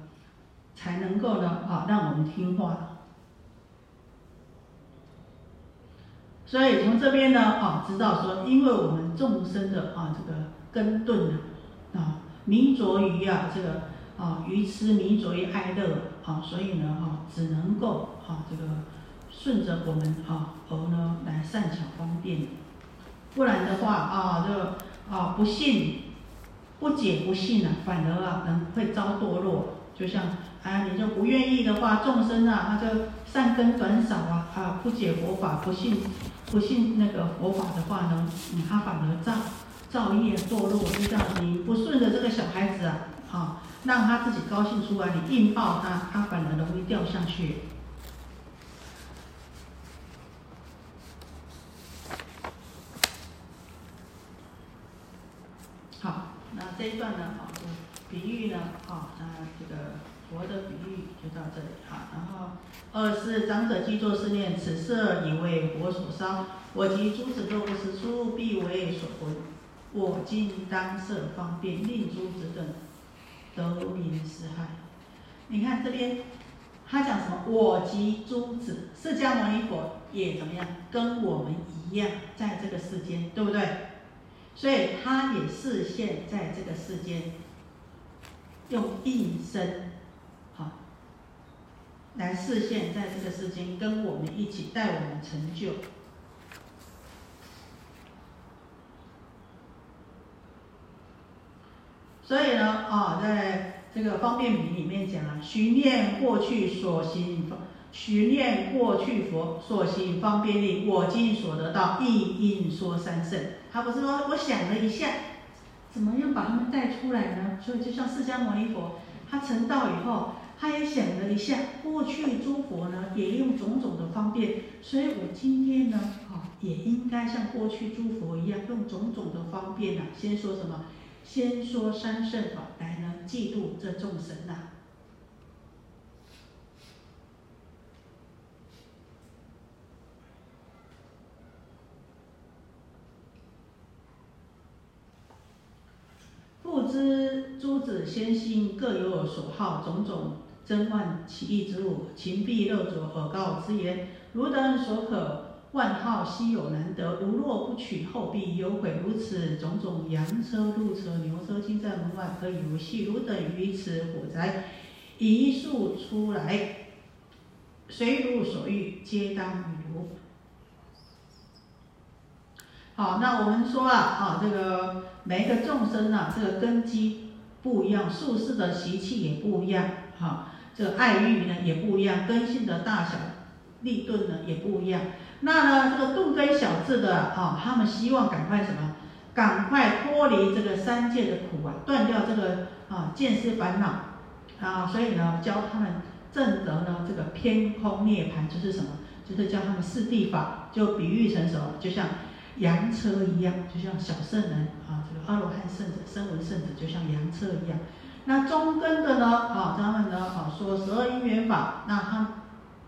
才能够呢，啊，让我们听话。所以从这边呢，啊，知道说，因为我们众生的啊，这个根钝啊，啊，迷着于啊，这个啊，愚痴迷着于爱乐，啊，所以呢，哈，只能够啊，这个顺着我们啊，而呢来善巧方便，不然的话啊，这个啊，不信、不解、不信啊，反而啊，能会遭堕落，就像。啊，你就不愿意的话，众生啊，他就善根短少啊，啊，不解佛法，不信，不信那个佛法的话呢，他反而造造业堕落，就这样，你不顺着这个小孩子啊，啊，让他自己高兴出来，你硬抱他，他反而容易掉下去。好，那这一段呢，啊，比喻呢，啊，那这个。佛的比喻就到这里哈，然后二是长者既作是念：此色已为佛所烧，我及诸子若不识出，必为所闻。我今当设方便，令诸子等得名是害。你看这边，他讲什么？我及诸子，释迦牟尼佛也怎么样？跟我们一样，在这个世间，对不对？所以他也视现在这个世间，用一生。好来视现在这个世间，跟我们一起带我们成就。所以呢，啊，在这个方便品里面讲啊，寻念过去所行，寻念过去佛所行方便力，我今所得到，一应说三圣。他不是说我想了一下，怎么样把他们带出来呢？所以就像释迦牟尼佛，他成道以后。他也想了一下，过去诸佛呢也用种种的方便，所以我今天呢，啊，也应该像过去诸佛一样，用种种的方便呢，先说什么？先说三圣法来呢，嫉妒这众神呐。不知诸子先心各有所好，种种。珍万奇异之物，情必乐着而告之言：汝等所可万好稀有难得，如若不取，后必有悔。如此种种羊车、鹿车、牛车，今在门外可以游戏。汝等于此火灾一束出来，随汝所欲，皆当与汝。好，那我们说啊，啊，这个每一个众生啊，这个根基不一样，术士的习气也不一样，哈。这爱欲呢也不一样，根性的大小、力钝呢也不一样。那呢，这个钝根小智的啊，他们希望赶快什么？赶快脱离这个三界的苦啊，断掉这个啊见思烦恼啊。所以呢，教他们正得呢这个偏空涅槃，就是什么？就是教他们四谛法，就比喻成什么？就像羊车一样，就像小圣人啊，这个阿罗汉圣者、声闻圣者，就像羊车一样。那中根的呢？啊，他们呢？啊，说十二因缘法，那他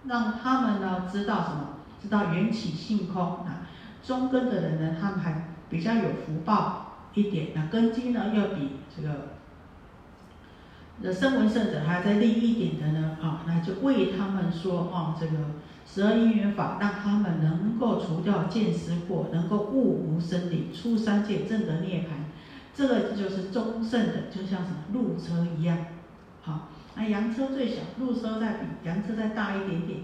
让他们呢知道什么？知道缘起性空啊。中根的人呢，他们还比较有福报一点。那根基呢，要比这个的声闻圣者还在利一点的呢。啊，那就为他们说啊，这个十二因缘法，让他们能够除掉见思惑，能够悟无生理，出三界，正得涅槃。这个就是中圣的，就像什么路车一样，好，那羊车最小，路车再比羊车再大一点点。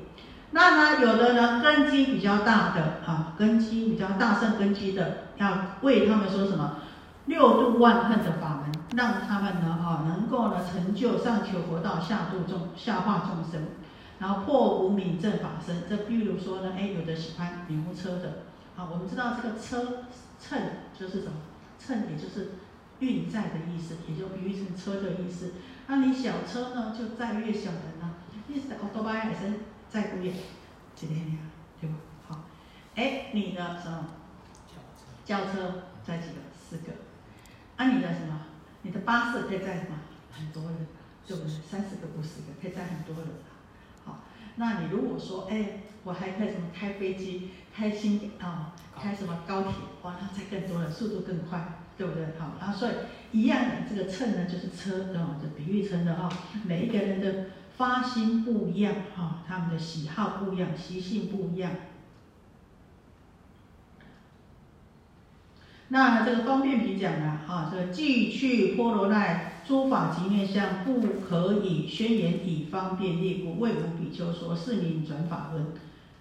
那呢，有的呢根基比较大的，啊，根基比较大圣根基的，要为他们说什么六度万恨的法门，让他们呢，哈，能够呢成就上求佛道，下度众下化众生，然后破无明正法身。这比如说呢，哎，有的喜欢牛车的，啊，我们知道这个车乘就是什么，乘也就是。运载的意思，也就比喻成车的意思。那你小车呢，就载越小人呢？意思哦，多巴胺也是载不远，几天呀？对吧？好，哎，你的什么？轿车载几个？四个。啊，你的什么？你的巴士可以载什么？很多人，对不对？三十个、五十个，可以载很多人。好，那你如果说，哎，我还可以什么开飞机、开新啊、开什么高铁，哇，那载更多了，速度更快，对不对？好，然后所以一样的，这个秤呢就是车，啊，就比喻称的哈，每一个人的发心不一样，哈，他们的喜好不一样，习性不一样。那这个方便品讲啊，啊，这个既去波罗奈诸法极面相，不可以宣言以方便利故，为无比丘说是名转法轮。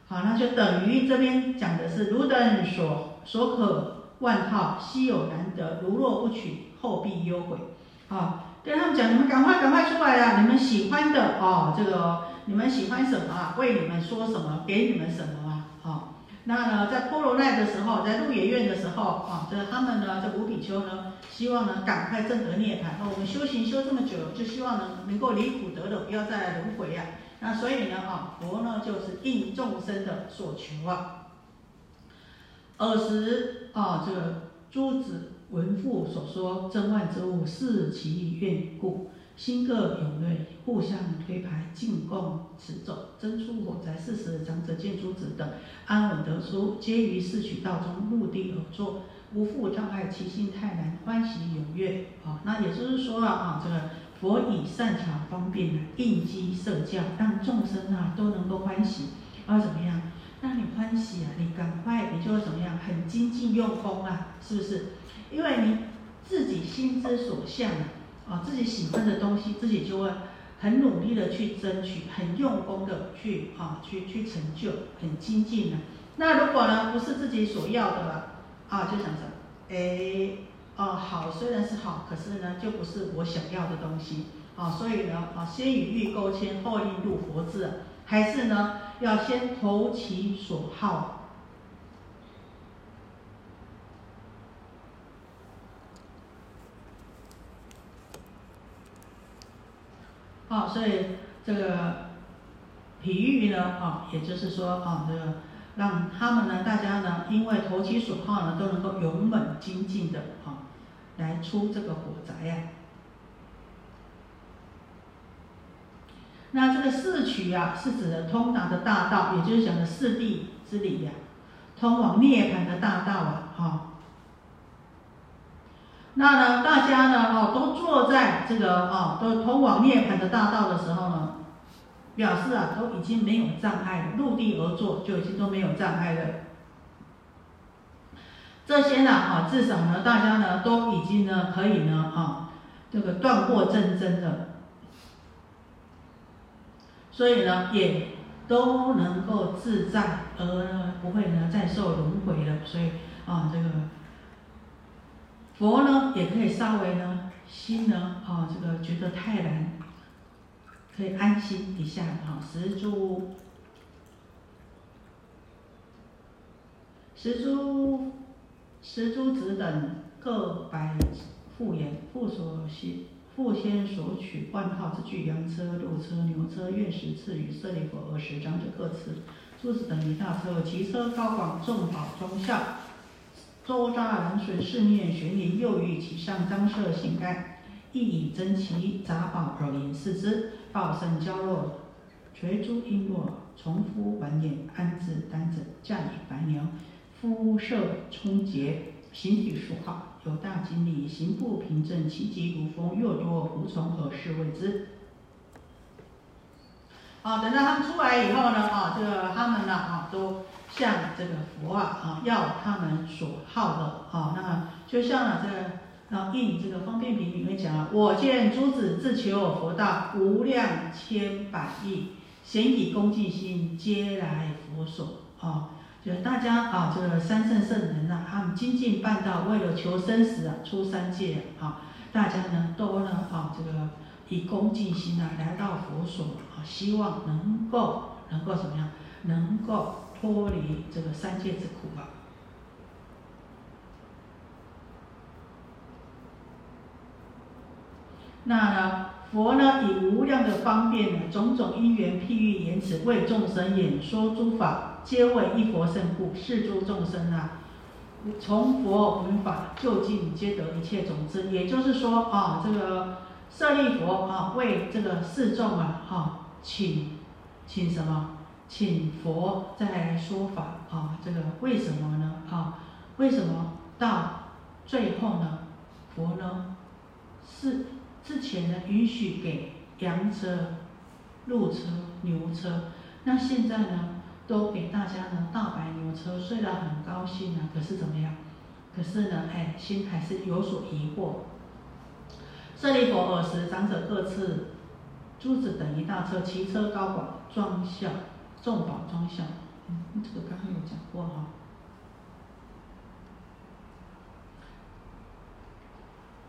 好，那就等于这边讲的是如等所所可万套，稀有难得，如若不取，后必忧悔。啊，跟他们讲，你们赶快赶快出来啊！你们喜欢的哦，这个你们喜欢什么啊？为你们说什么？给你们什么啊？好。那呢，在波罗奈的时候，在鹿野苑的时候，啊，这他们呢，这五比丘呢，希望呢，赶快证得涅槃。那我们修行修这么久，就希望能能够离苦得乐，不要再轮回呀。那所以呢，啊，佛呢，就是应众生的所求啊。尔时啊，这个诸子文父所说真万之物，视其愿故。心各有锐，互相推排，进贡持走，争出火灾。四时，长者见诸子等安稳得出，皆于四取道中目的而坐，无复障碍，其心泰然，欢喜踊跃。啊，那也就是说啊，啊，这个佛以善巧方便呢，应机设教，让众生啊都能够欢喜。啊怎么样？让你欢喜啊，你赶快，你就怎么样？很精进用功啊，是不是？因为你自己心之所向啊。啊，自己喜欢的东西，自己就会很努力的去争取，很用功的去啊，去去成就，很精进的。那如果呢，不是自己所要的了，啊，就想着，哎，哦，好，虽然是好，可是呢，就不是我想要的东西。啊，所以呢，啊，先与欲勾牵，后应入佛智，还是呢，要先投其所好。啊，所以这个比喻呢，啊，也就是说，啊，这个让他们呢，大家呢，因为投其所好呢，都能够勇猛精进的，啊，来出这个火灾呀。那这个四取啊，是指的通达的大道，也就是讲的四谛之理呀，通往涅槃的大道啊，哈。那呢，大家呢，哦，都坐在这个哦，都通往涅槃的大道的时候呢，表示啊，都已经没有障碍了，入地而坐就已经都没有障碍了。这些呢，啊，至少呢，大家呢，都已经呢，可以呢，啊，这个断过正真的，所以呢，也都能够自在，而呢，不会呢，再受轮回了。所以啊，这个。佛呢，也可以稍微呢，心呢，啊，这个觉得泰然，可以安心一下，哈，十诸，十诸，十诸子等各百复言，复所先，复先所取万号之具，羊车、鹿车、牛车，愿十次与舍利弗而十长者各持诸子等一大车，其车高广，众宝中效。周匝人水四面悬林，又于其上张设行盖，亦以珍奇杂宝而言视之。报身娇弱，垂珠璎珞，重敷完颜，安置丹枕，驾以白牛，肤色充洁，形体殊好，有大精力，行步平正，其疾如风，若多狐虫而侍卫之。啊，等到他们出来以后呢，啊，这个他们呢，啊，都。向这个佛啊，啊，要他们所好的啊，那就像啊这个，然后印这个方便品里面讲啊，我见诸子自求佛道，无量千百亿，咸以恭敬心，皆来佛所啊。就是大家啊，这个三圣圣人呐，他们精进办道，为了求生死啊，出三界啊，大家呢都呢啊，这个以恭敬心啊来到佛所啊，希望能够能够怎么样，能够。脱离这个三界之苦啊！那呢，佛呢以无量的方便呢，种种因缘譬喻言辞，为众生演说诸法，皆为一佛圣故。是诸众生啊，从佛闻法，就近皆得一切种子。也就是说啊，这个舍利佛啊，为这个四众啊，哈，请请什么？请佛再来说法啊！这个为什么呢？啊，为什么到最后呢？佛呢是之前呢允许给羊车、鹿车、牛车，那现在呢都给大家呢大白牛车，虽然很高兴啊，可是怎么样？可是呢，哎，心还是有所疑惑。舍利弗尔时，长者各赐珠子等一大车，骑车高广，装孝。众宝装相，嗯，这个刚刚有讲过哈。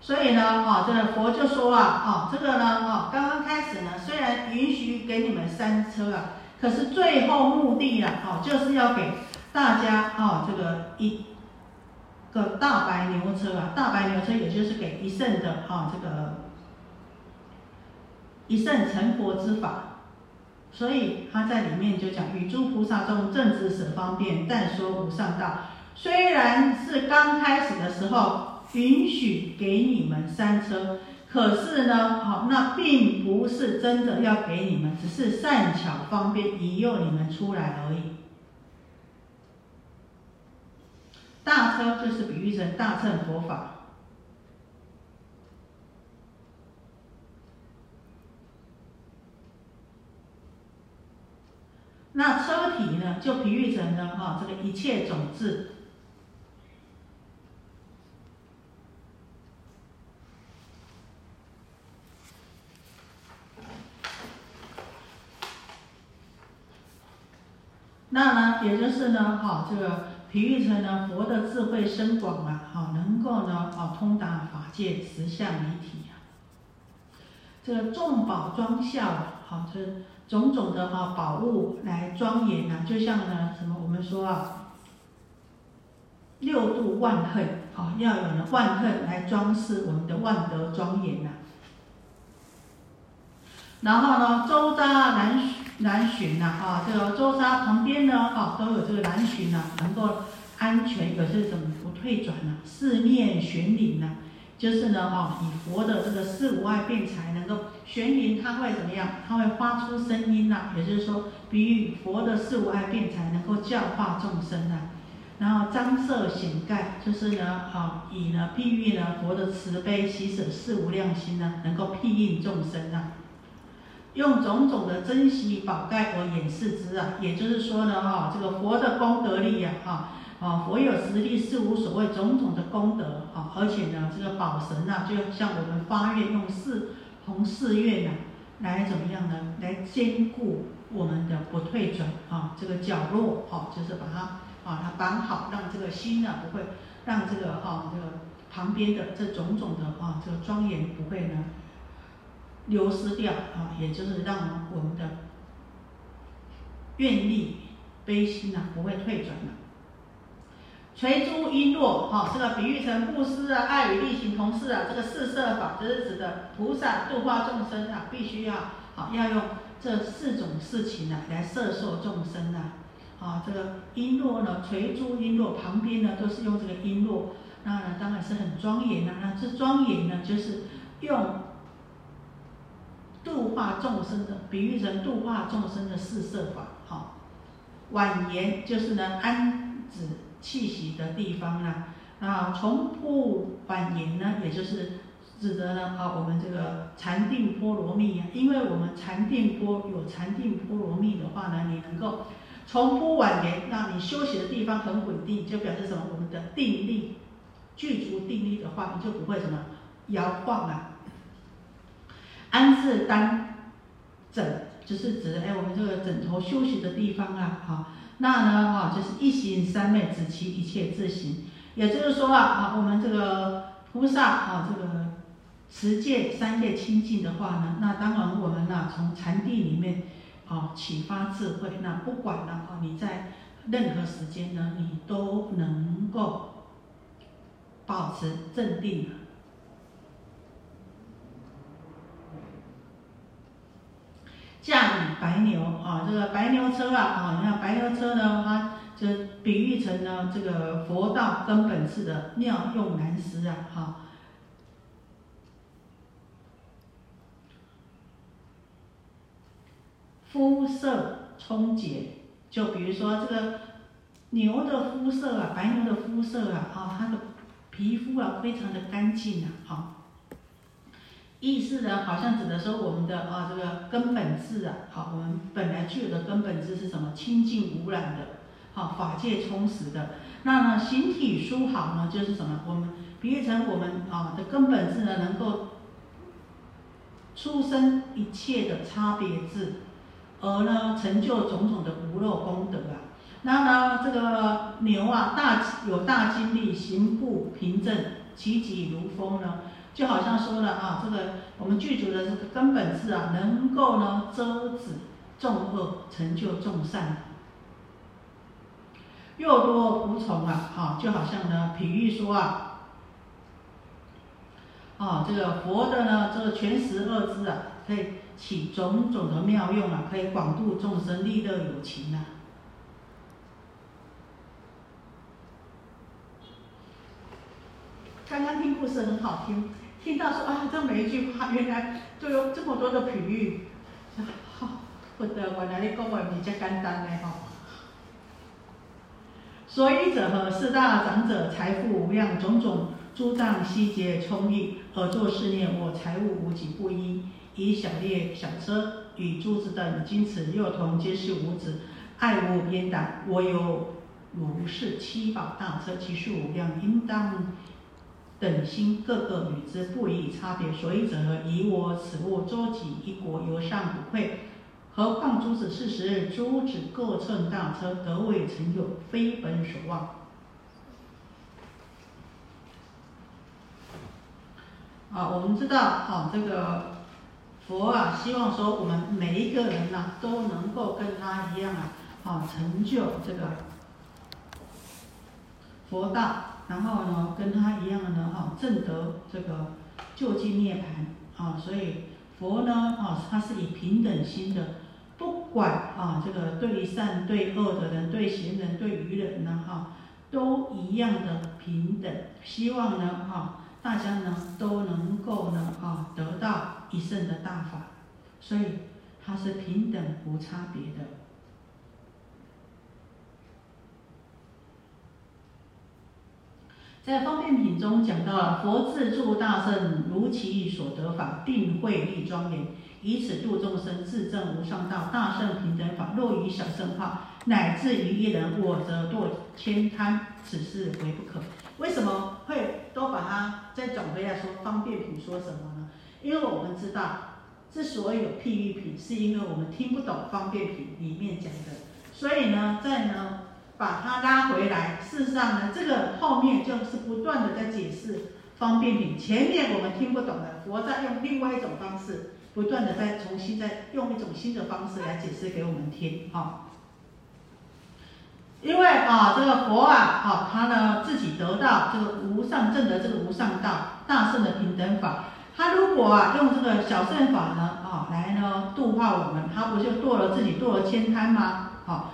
所以呢，哈，这个佛就说啊，哦，这个呢，哦，刚刚开始呢，虽然允许给你们三车啊，可是最后目的啊，哦，就是要给大家哦，这个一个大白牛车啊，大白牛车也就是给一圣的啊，这个一圣成佛之法。所以他在里面就讲，与诸菩萨中正知舍方便，但说无上道。虽然是刚开始的时候允许给你们三车，可是呢，好，那并不是真的要给你们，只是善巧方便引诱你们出来而已。大车就是比喻成大乘佛法。那车体呢，就比喻成呢，哈，这个一切种子。那呢，也就是呢，哈，这个比喻成呢，佛的智慧深广啊，好，能够呢，哦，通达法界实相离体啊。这个众宝庄效啊，好，这。种种的哈宝物来庄严呐，就像呢什么我们说啊，六度万恨啊，要有呢万恨来装饰我们的万德庄严呐。然后呢，周匝南南巡呐啊，这个周匝旁边呢啊都有这个南巡呐，能够安全有这种不退转呢，四面巡岭呐。就是呢，哈，以佛的这个四无碍辩才能够玄灵，它会怎么样？它会发出声音呐，也就是说，比喻佛的四无碍辩才能够教化众生呐。然后张色显盖，就是呢，哈，以呢譬喻呢佛的慈悲喜舍四无量心呢，能够庇应众生呐。用种种的珍惜宝盖而演示之啊，也就是说呢，哈，这个佛的功德力呀，哈。啊，啊佛有实力，是无所谓种种的功德啊，而且呢，这个宝神啊，就像我们发愿用四弘四愿呐，来怎么样呢？来兼顾我们的不退转啊，这个角落啊，就是把它啊，它绑好，让这个心呢不会让这个哈这个旁边的这种种的啊这个庄严不会呢流失掉啊，也就是让我们的愿力悲心呐不会退转了。垂珠璎珞，哈，这个比喻成布施啊，爱与力行同事啊，这个四摄法，这是指的菩萨度化众生啊，必须要，好，要用这四种事情呢来摄受众生啊，啊，这个璎珞呢，垂珠璎珞旁边呢都是用这个璎珞，那当然是很庄严呐，那这庄严呢就是用度化众生的，比喻成度化众生的四摄法，好，婉言就是呢安止。气息的地方呢？啊，从不反言呢，也就是指的呢啊，我们这个禅定波罗蜜啊，因为我们禅定波有禅定波罗蜜的话呢，你能够从不婉言，让你休息的地方很稳定，就表示什么？我们的定力具足定力的话，你就不会什么摇晃啊。安置单枕，就是指哎，我们这个枕头休息的地方啊，好。那呢，哈，就是一行三昧，指其一切自行。也就是说啊，啊，我们这个菩萨啊，这个持戒三业清净的话呢，那当然我们呢，从禅定里面啊启发智慧。那不管呢，啊，你在任何时间呢，你都能够保持镇定。驾白牛啊，这个白牛车啊，啊，你看白牛车呢，它就比喻成呢这个佛道根本是的妙用难施啊，哈。肤色充洁，就比如说这个牛的肤色啊，白牛的肤色啊，啊，它的皮肤啊非常的干净啊，好。意思呢，好像指的说我们的啊这个根本质啊，好，我们本来具有的根本质是什么？清净无染的，好，法界充实的。那呢，形体殊好呢，就是什么？我们比喻成我们啊的根本质呢，能够出生一切的差别质，而呢成就种种的无漏功德啊。那呢，这个牛啊，大有大精力，行步平正，其疾如风呢。就好像说了啊，这个我们具足的这个根本是啊，能够呢遮止众恶，成就众善。又多无从啊，哈，就好像呢，比喻说啊，啊，这个佛的呢，这个全十二支啊，可以起种种的妙用啊，可以广度众生，利乐有情啊。刚刚听故事很好听。听到说啊，这每一句话原来都有这么多的比喻，好，不得，我来你讲话比较简单的哈。所以者何？四大长者财富无量，种种诸障悉皆充裕，而作是念：我财物无己不依，以小列小车与诸子等金持幼童皆是无子，爱无边胆。我有如是七宝大车，其数无量，应当。等心各个与之不以差别，所以者？以我此物周己一国，犹尚不愧。何况诸子四十日，诸子各乘大车，得未成就，非本所望。啊，我们知道，啊，这个佛啊，希望说我们每一个人呐，都能够跟他一样啊，啊，成就这个佛道。然后呢，跟他一样的呢，哈，正得这个就近涅槃啊，所以佛呢，啊，他是以平等心的，不管啊，这个对善对恶的人，对贤人对愚人呢，哈，都一样的平等，希望呢，哈，大家呢都能够呢，啊，得到一圣的大法，所以他是平等无差别的。在方便品中讲到了，佛自助大圣如其所得法，定慧力庄严，以此度众生，自证无上道。大圣平等法，若于小圣化，乃至于一人，我则堕千贪，此事为不可。为什么会都把它再转回来说方便品说什么呢？因为我们知道，之所以有譬喻品，是因为我们听不懂方便品里面讲的，所以呢，在呢。把它拉回来。事实上呢，这个后面就是不断的在解释方便品。前面我们听不懂的，佛在用另外一种方式，不断的在重新再用一种新的方式来解释给我们听。哈，因为啊，这个佛啊，好，他呢自己得到这个无上正的这个无上道大圣的平等法。他如果啊用这个小圣法呢，啊来呢度化我们，他不就堕了自己堕了千贪吗？好。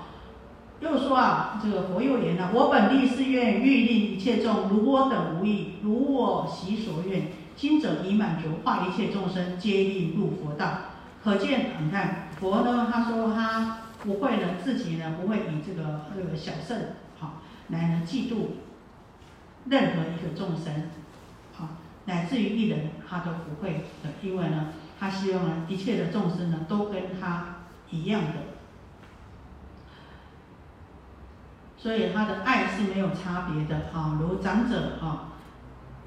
又说啊，这个佛又言了：我本立誓愿欲令一切众如我等无异，如我习所愿。今者已满足，化一切众生皆令入佛道。可见，你看佛呢，他说他不会呢，自己呢不会以这个这个小圣好来呢嫉妒任何一个众生，好乃至于一人他都不会的，因为呢，他希望呢一切的众生呢都跟他一样的。所以他的爱是没有差别的啊，如长者啊，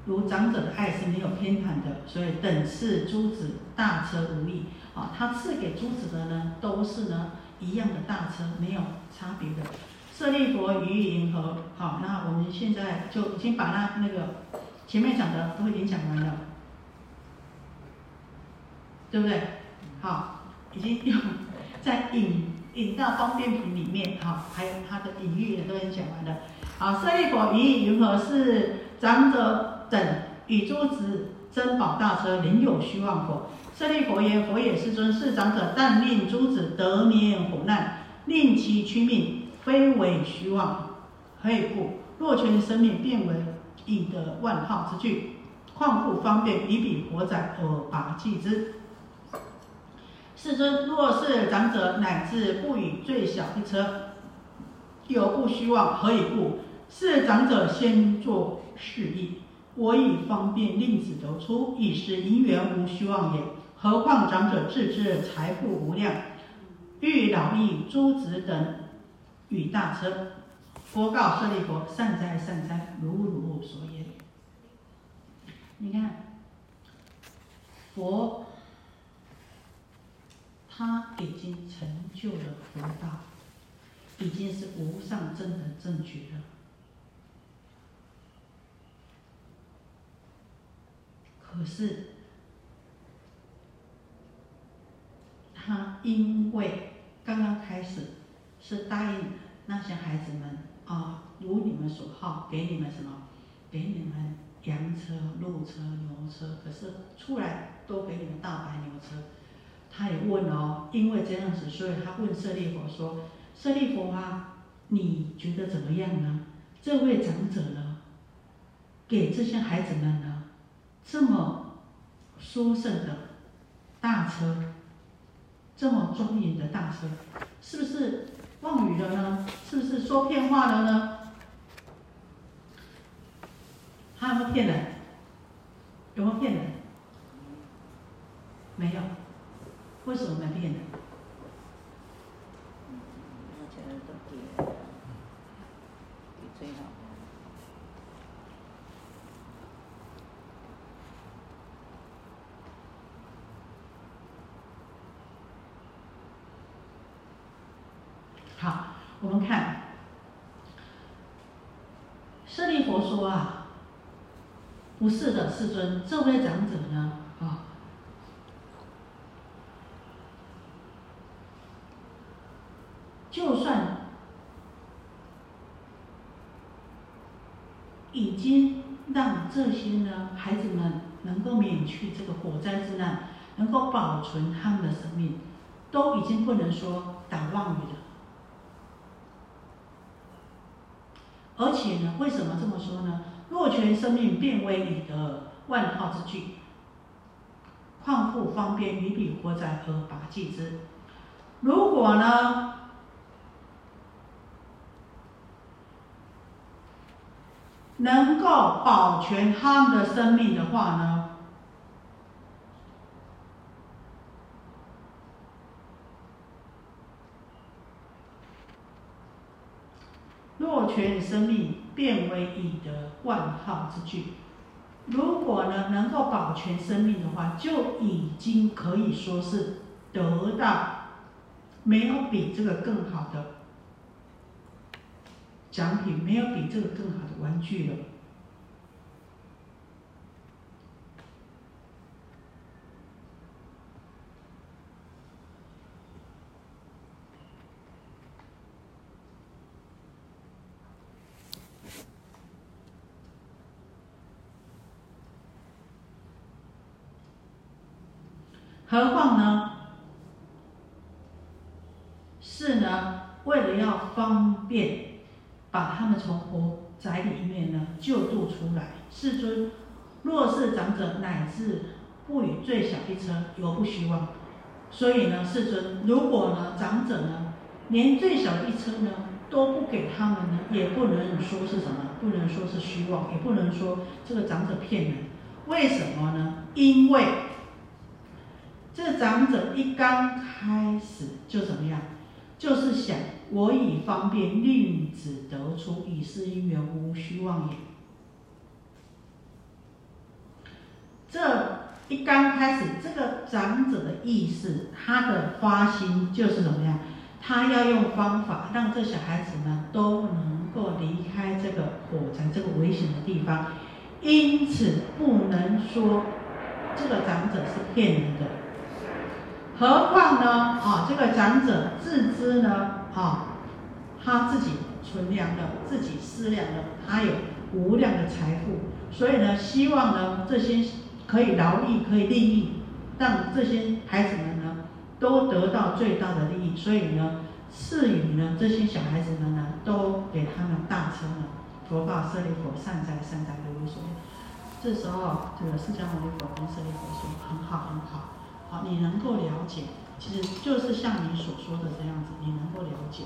如长者的爱是没有偏袒的，所以等赐诸子大车无异啊，他赐给诸子的呢，都是呢一样的大车，没有差别的。舍利佛于云何？好，那我们现在就已经把那那个前面讲的都已经讲完了，对不对？好，已经用 在引。引到方便品里面，哈，还有它的隐喻也都已经讲完了。啊，舍利佛于云何？是长者等与诸子珍宝大车，仍有虚妄否？舍利佛言：佛也，世尊。是长者但令诸子得免苦难，令其屈命，非为虚妄。何以故？若全生命，变为以得万号之具，况复方便以彼火载而拔济之。世尊，若是长者乃至不与最小一车，有不虚妄，何以故？是长者先作示意，我以方便令子得出，以是因缘无虚妄也。何况长者自知财富无量，欲劳役诸子等与大车。佛告舍利弗：善哉善哉，如如所言。你看，佛他已经成就了佛道，已经是无上正等正觉了。可是，他因为刚刚开始是答应那些孩子们啊，如你们所好，给你们什么？给你们羊车、鹿车、牛车。可是出来都给你们大白牛车。他也问哦，因为这样子，所以他问舍利弗说：“舍利弗啊，你觉得怎么样呢？这位长者呢，给这些孩子们呢？”这么殊胜的大车，这么庄严的大车，是不是妄语了呢？是不是说骗话了呢？他有没有骗人？有没有骗人？没有。为什么没骗人？好，我们看，舍利佛说啊，不是的，世尊，这位长者呢，啊，就算已经让这些呢孩子们能够免去这个火灾之难，能够保存他们的生命，都已经不能说打妄语了。而且呢，为什么这么说呢？若全生命变为你的万号之具，况复方便于彼活在何拔济之？如果呢，能够保全他们的生命的话呢？若全生命变为以德万号之具，如果呢能够保全生命的话，就已经可以说是得到没有比这个更好的奖品，没有比这个更好的玩具了。何况呢？是呢，为了要方便把他们从火宅里面呢救助出来。世尊，若是长者乃至不与最小一车，犹不虚妄。所以呢，世尊，如果呢长者呢连最小一车呢都不给他们呢，也不能说是什么，不能说是虚妄，也不能说这个长者骗人。为什么呢？因为。这长者一刚开始就怎么样？就是想我以方便令子得出，以是因缘无虚妄也。这一刚开始，这个长者的意思，他的发心就是怎么样？他要用方法让这小孩子们都能够离开这个火灾这个危险的地方，因此不能说这个长者是骗人的。何况呢？啊，这个长者自知呢，啊，他自己存粮的，自己思量的，他有无量的财富，所以呢，希望呢这些可以劳役，可以利益，让这些孩子们呢都得到最大的利益，所以呢，赐予呢这些小孩子们呢都给他们大车呢，佛告舍利弗：善哉善哉，如如所愿。这时候，这个释迦牟尼佛跟舍利弗说：很好，很好。好，你能够了解其实就是像你所说的这样子，你能够了解。